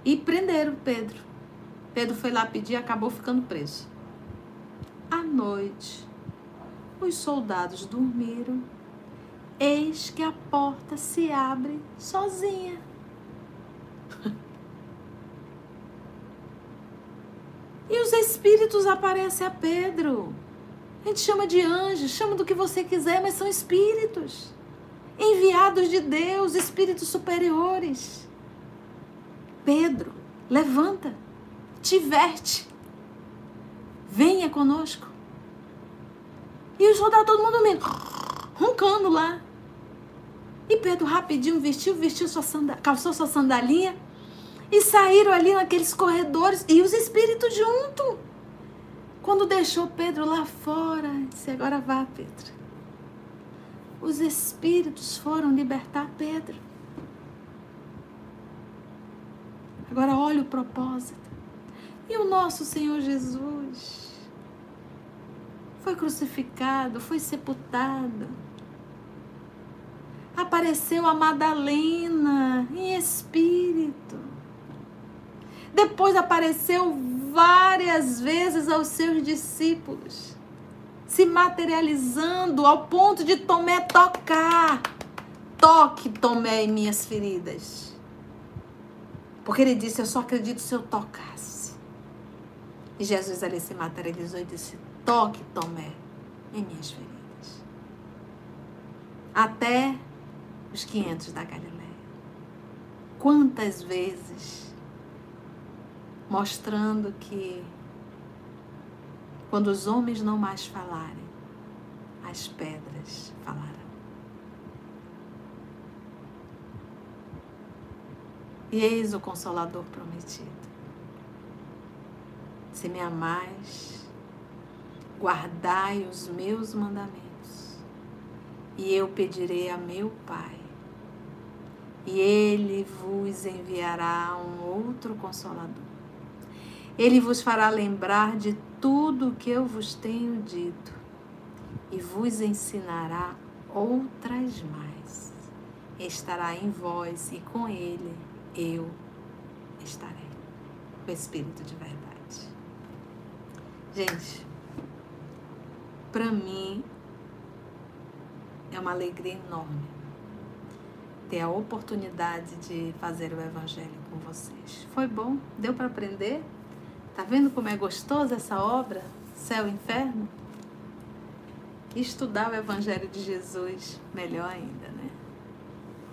E prenderam Pedro. Pedro foi lá pedir e acabou ficando preso. À noite, os soldados dormiram. Eis que a porta se abre sozinha. E os espíritos aparecem a Pedro. A gente chama de anjos, chama do que você quiser, mas são espíritos. Enviados de Deus, espíritos superiores. Pedro, levanta, te verte. Venha conosco. E os soldados, todo mundo dormindo, roncando lá. E Pedro rapidinho vestiu, vestiu sua sandalinha, calçou sua sandalinha e saíram ali naqueles corredores e os espíritos junto. Quando deixou Pedro lá fora, disse: Agora vá, Pedro. Os espíritos foram libertar Pedro. Agora olha o propósito. E o nosso Senhor Jesus foi crucificado, foi sepultado. Apareceu a Madalena em espírito. Depois apareceu várias vezes aos seus discípulos, se materializando ao ponto de Tomé tocar. Toque, Tomé, em minhas feridas. Porque ele disse: Eu só acredito se eu tocasse. E Jesus ali se materializou e disse: Toque, Tomé, em minhas feridas. Até os 500 da Galileia. Quantas vezes mostrando que quando os homens não mais falarem, as pedras falarão. E eis o Consolador prometido. Se me amais, guardai os meus mandamentos, e eu pedirei a meu Pai, e ele vos enviará um outro Consolador. Ele vos fará lembrar de tudo o que eu vos tenho dito, e vos ensinará outras mais. Estará em vós e com ele eu estarei. O Espírito de verdade. Gente, para mim é uma alegria enorme ter a oportunidade de fazer o Evangelho com vocês. Foi bom? Deu para aprender? Tá vendo como é gostosa essa obra? Céu e Inferno? Estudar o Evangelho de Jesus, melhor ainda, né?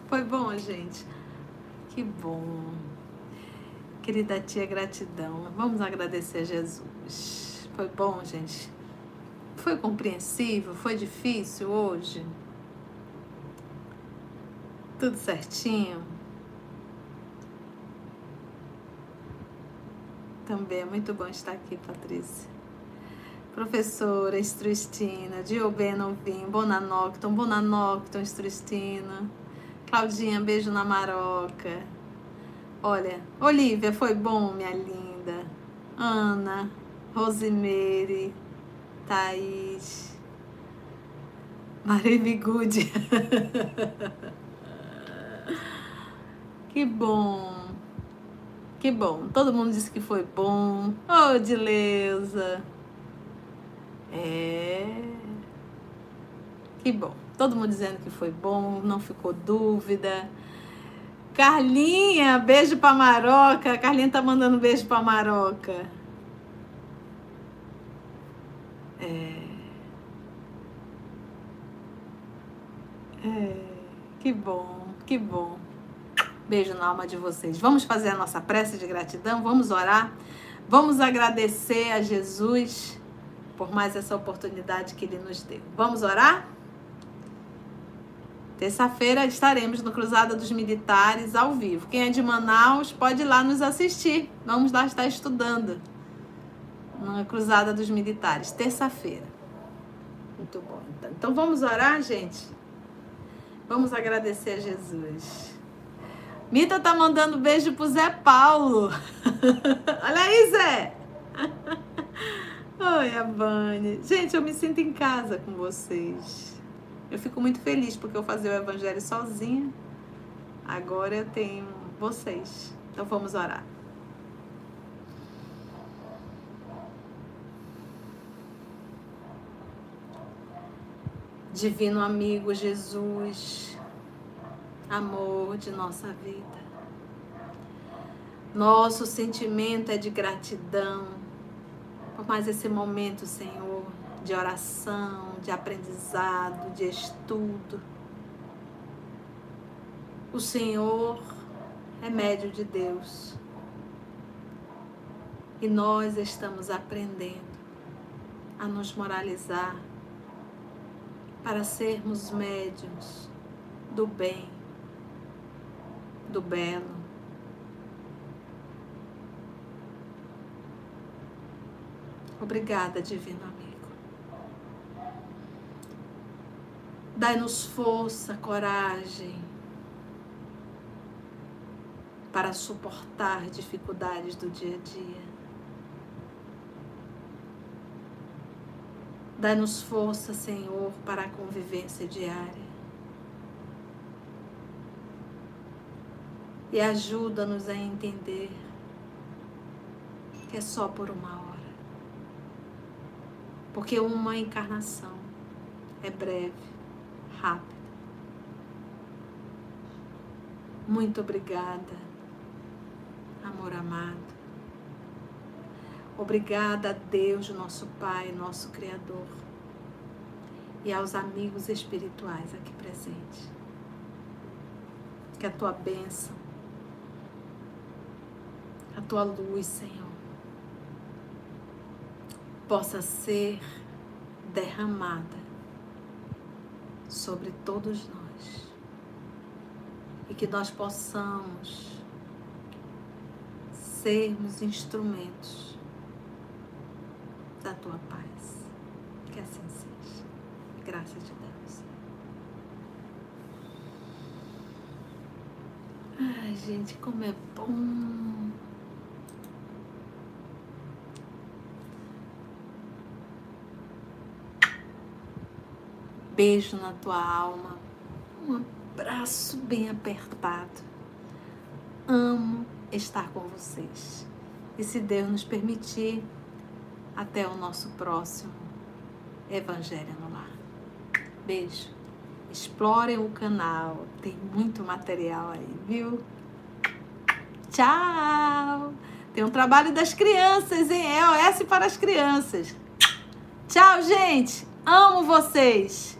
Foi bom, gente? Que bom. Querida tia, gratidão. Vamos agradecer a Jesus. Foi bom, gente? Foi compreensível? Foi difícil hoje? Tudo certinho? Também é muito bom estar aqui, Patrícia. Professora Estruistina, Diobê Novim, Bonanocton, Bonanocton, Estruistina. Claudinha, beijo na maroca. Olha, Olivia, foi bom, minha linda. Ana, Rosimeire, Thaís, Maria Bigude. *laughs* que bom. Que bom. Todo mundo disse que foi bom. Oh, Dileuza. É. Que bom. Todo mundo dizendo que foi bom, não ficou dúvida. Carlinha, beijo pra Maroca. Carlinha tá mandando beijo pra Maroca. É. É. Que bom, que bom. Beijo na alma de vocês. Vamos fazer a nossa prece de gratidão, vamos orar. Vamos agradecer a Jesus por mais essa oportunidade que ele nos deu. Vamos orar? Terça-feira estaremos no Cruzada dos Militares ao vivo. Quem é de Manaus pode ir lá nos assistir. Vamos lá estar estudando na Cruzada dos Militares, terça-feira. Muito bom. Então vamos orar, gente? Vamos agradecer a Jesus. Mita tá mandando beijo pro Zé Paulo. *laughs* Olha aí, Zé. *laughs* Oi, Abane. Gente, eu me sinto em casa com vocês. Eu fico muito feliz porque eu fazia o evangelho sozinha. Agora eu tenho vocês. Então vamos orar. Divino amigo Jesus, amor de nossa vida. Nosso sentimento é de gratidão por mais esse momento, Senhor de oração, de aprendizado, de estudo. O Senhor é médio de Deus. E nós estamos aprendendo a nos moralizar para sermos médios do bem, do belo. Obrigada, Divino Amigo. Dai-nos força, coragem para suportar dificuldades do dia a dia. Dai-nos força, Senhor, para a convivência diária. E ajuda-nos a entender que é só por uma hora. Porque uma encarnação é breve, rápida. Muito obrigada, amor amado. Obrigada a Deus, nosso Pai, nosso Criador, e aos amigos espirituais aqui presentes. Que a tua bênção, a tua luz, Senhor, possa ser derramada sobre todos nós e que nós possamos sermos instrumentos da tua paz. Que assim seja. Graças de Deus. Ai, gente, como é bom. Beijo na tua alma. Um abraço bem apertado. Amo estar com vocês. E se Deus nos permitir, até o nosso próximo Evangelho no Lar. Beijo. Explorem o canal, tem muito material aí, viu? Tchau! Tem um trabalho das crianças, hein? EOS para as crianças. Tchau, gente! Amo vocês!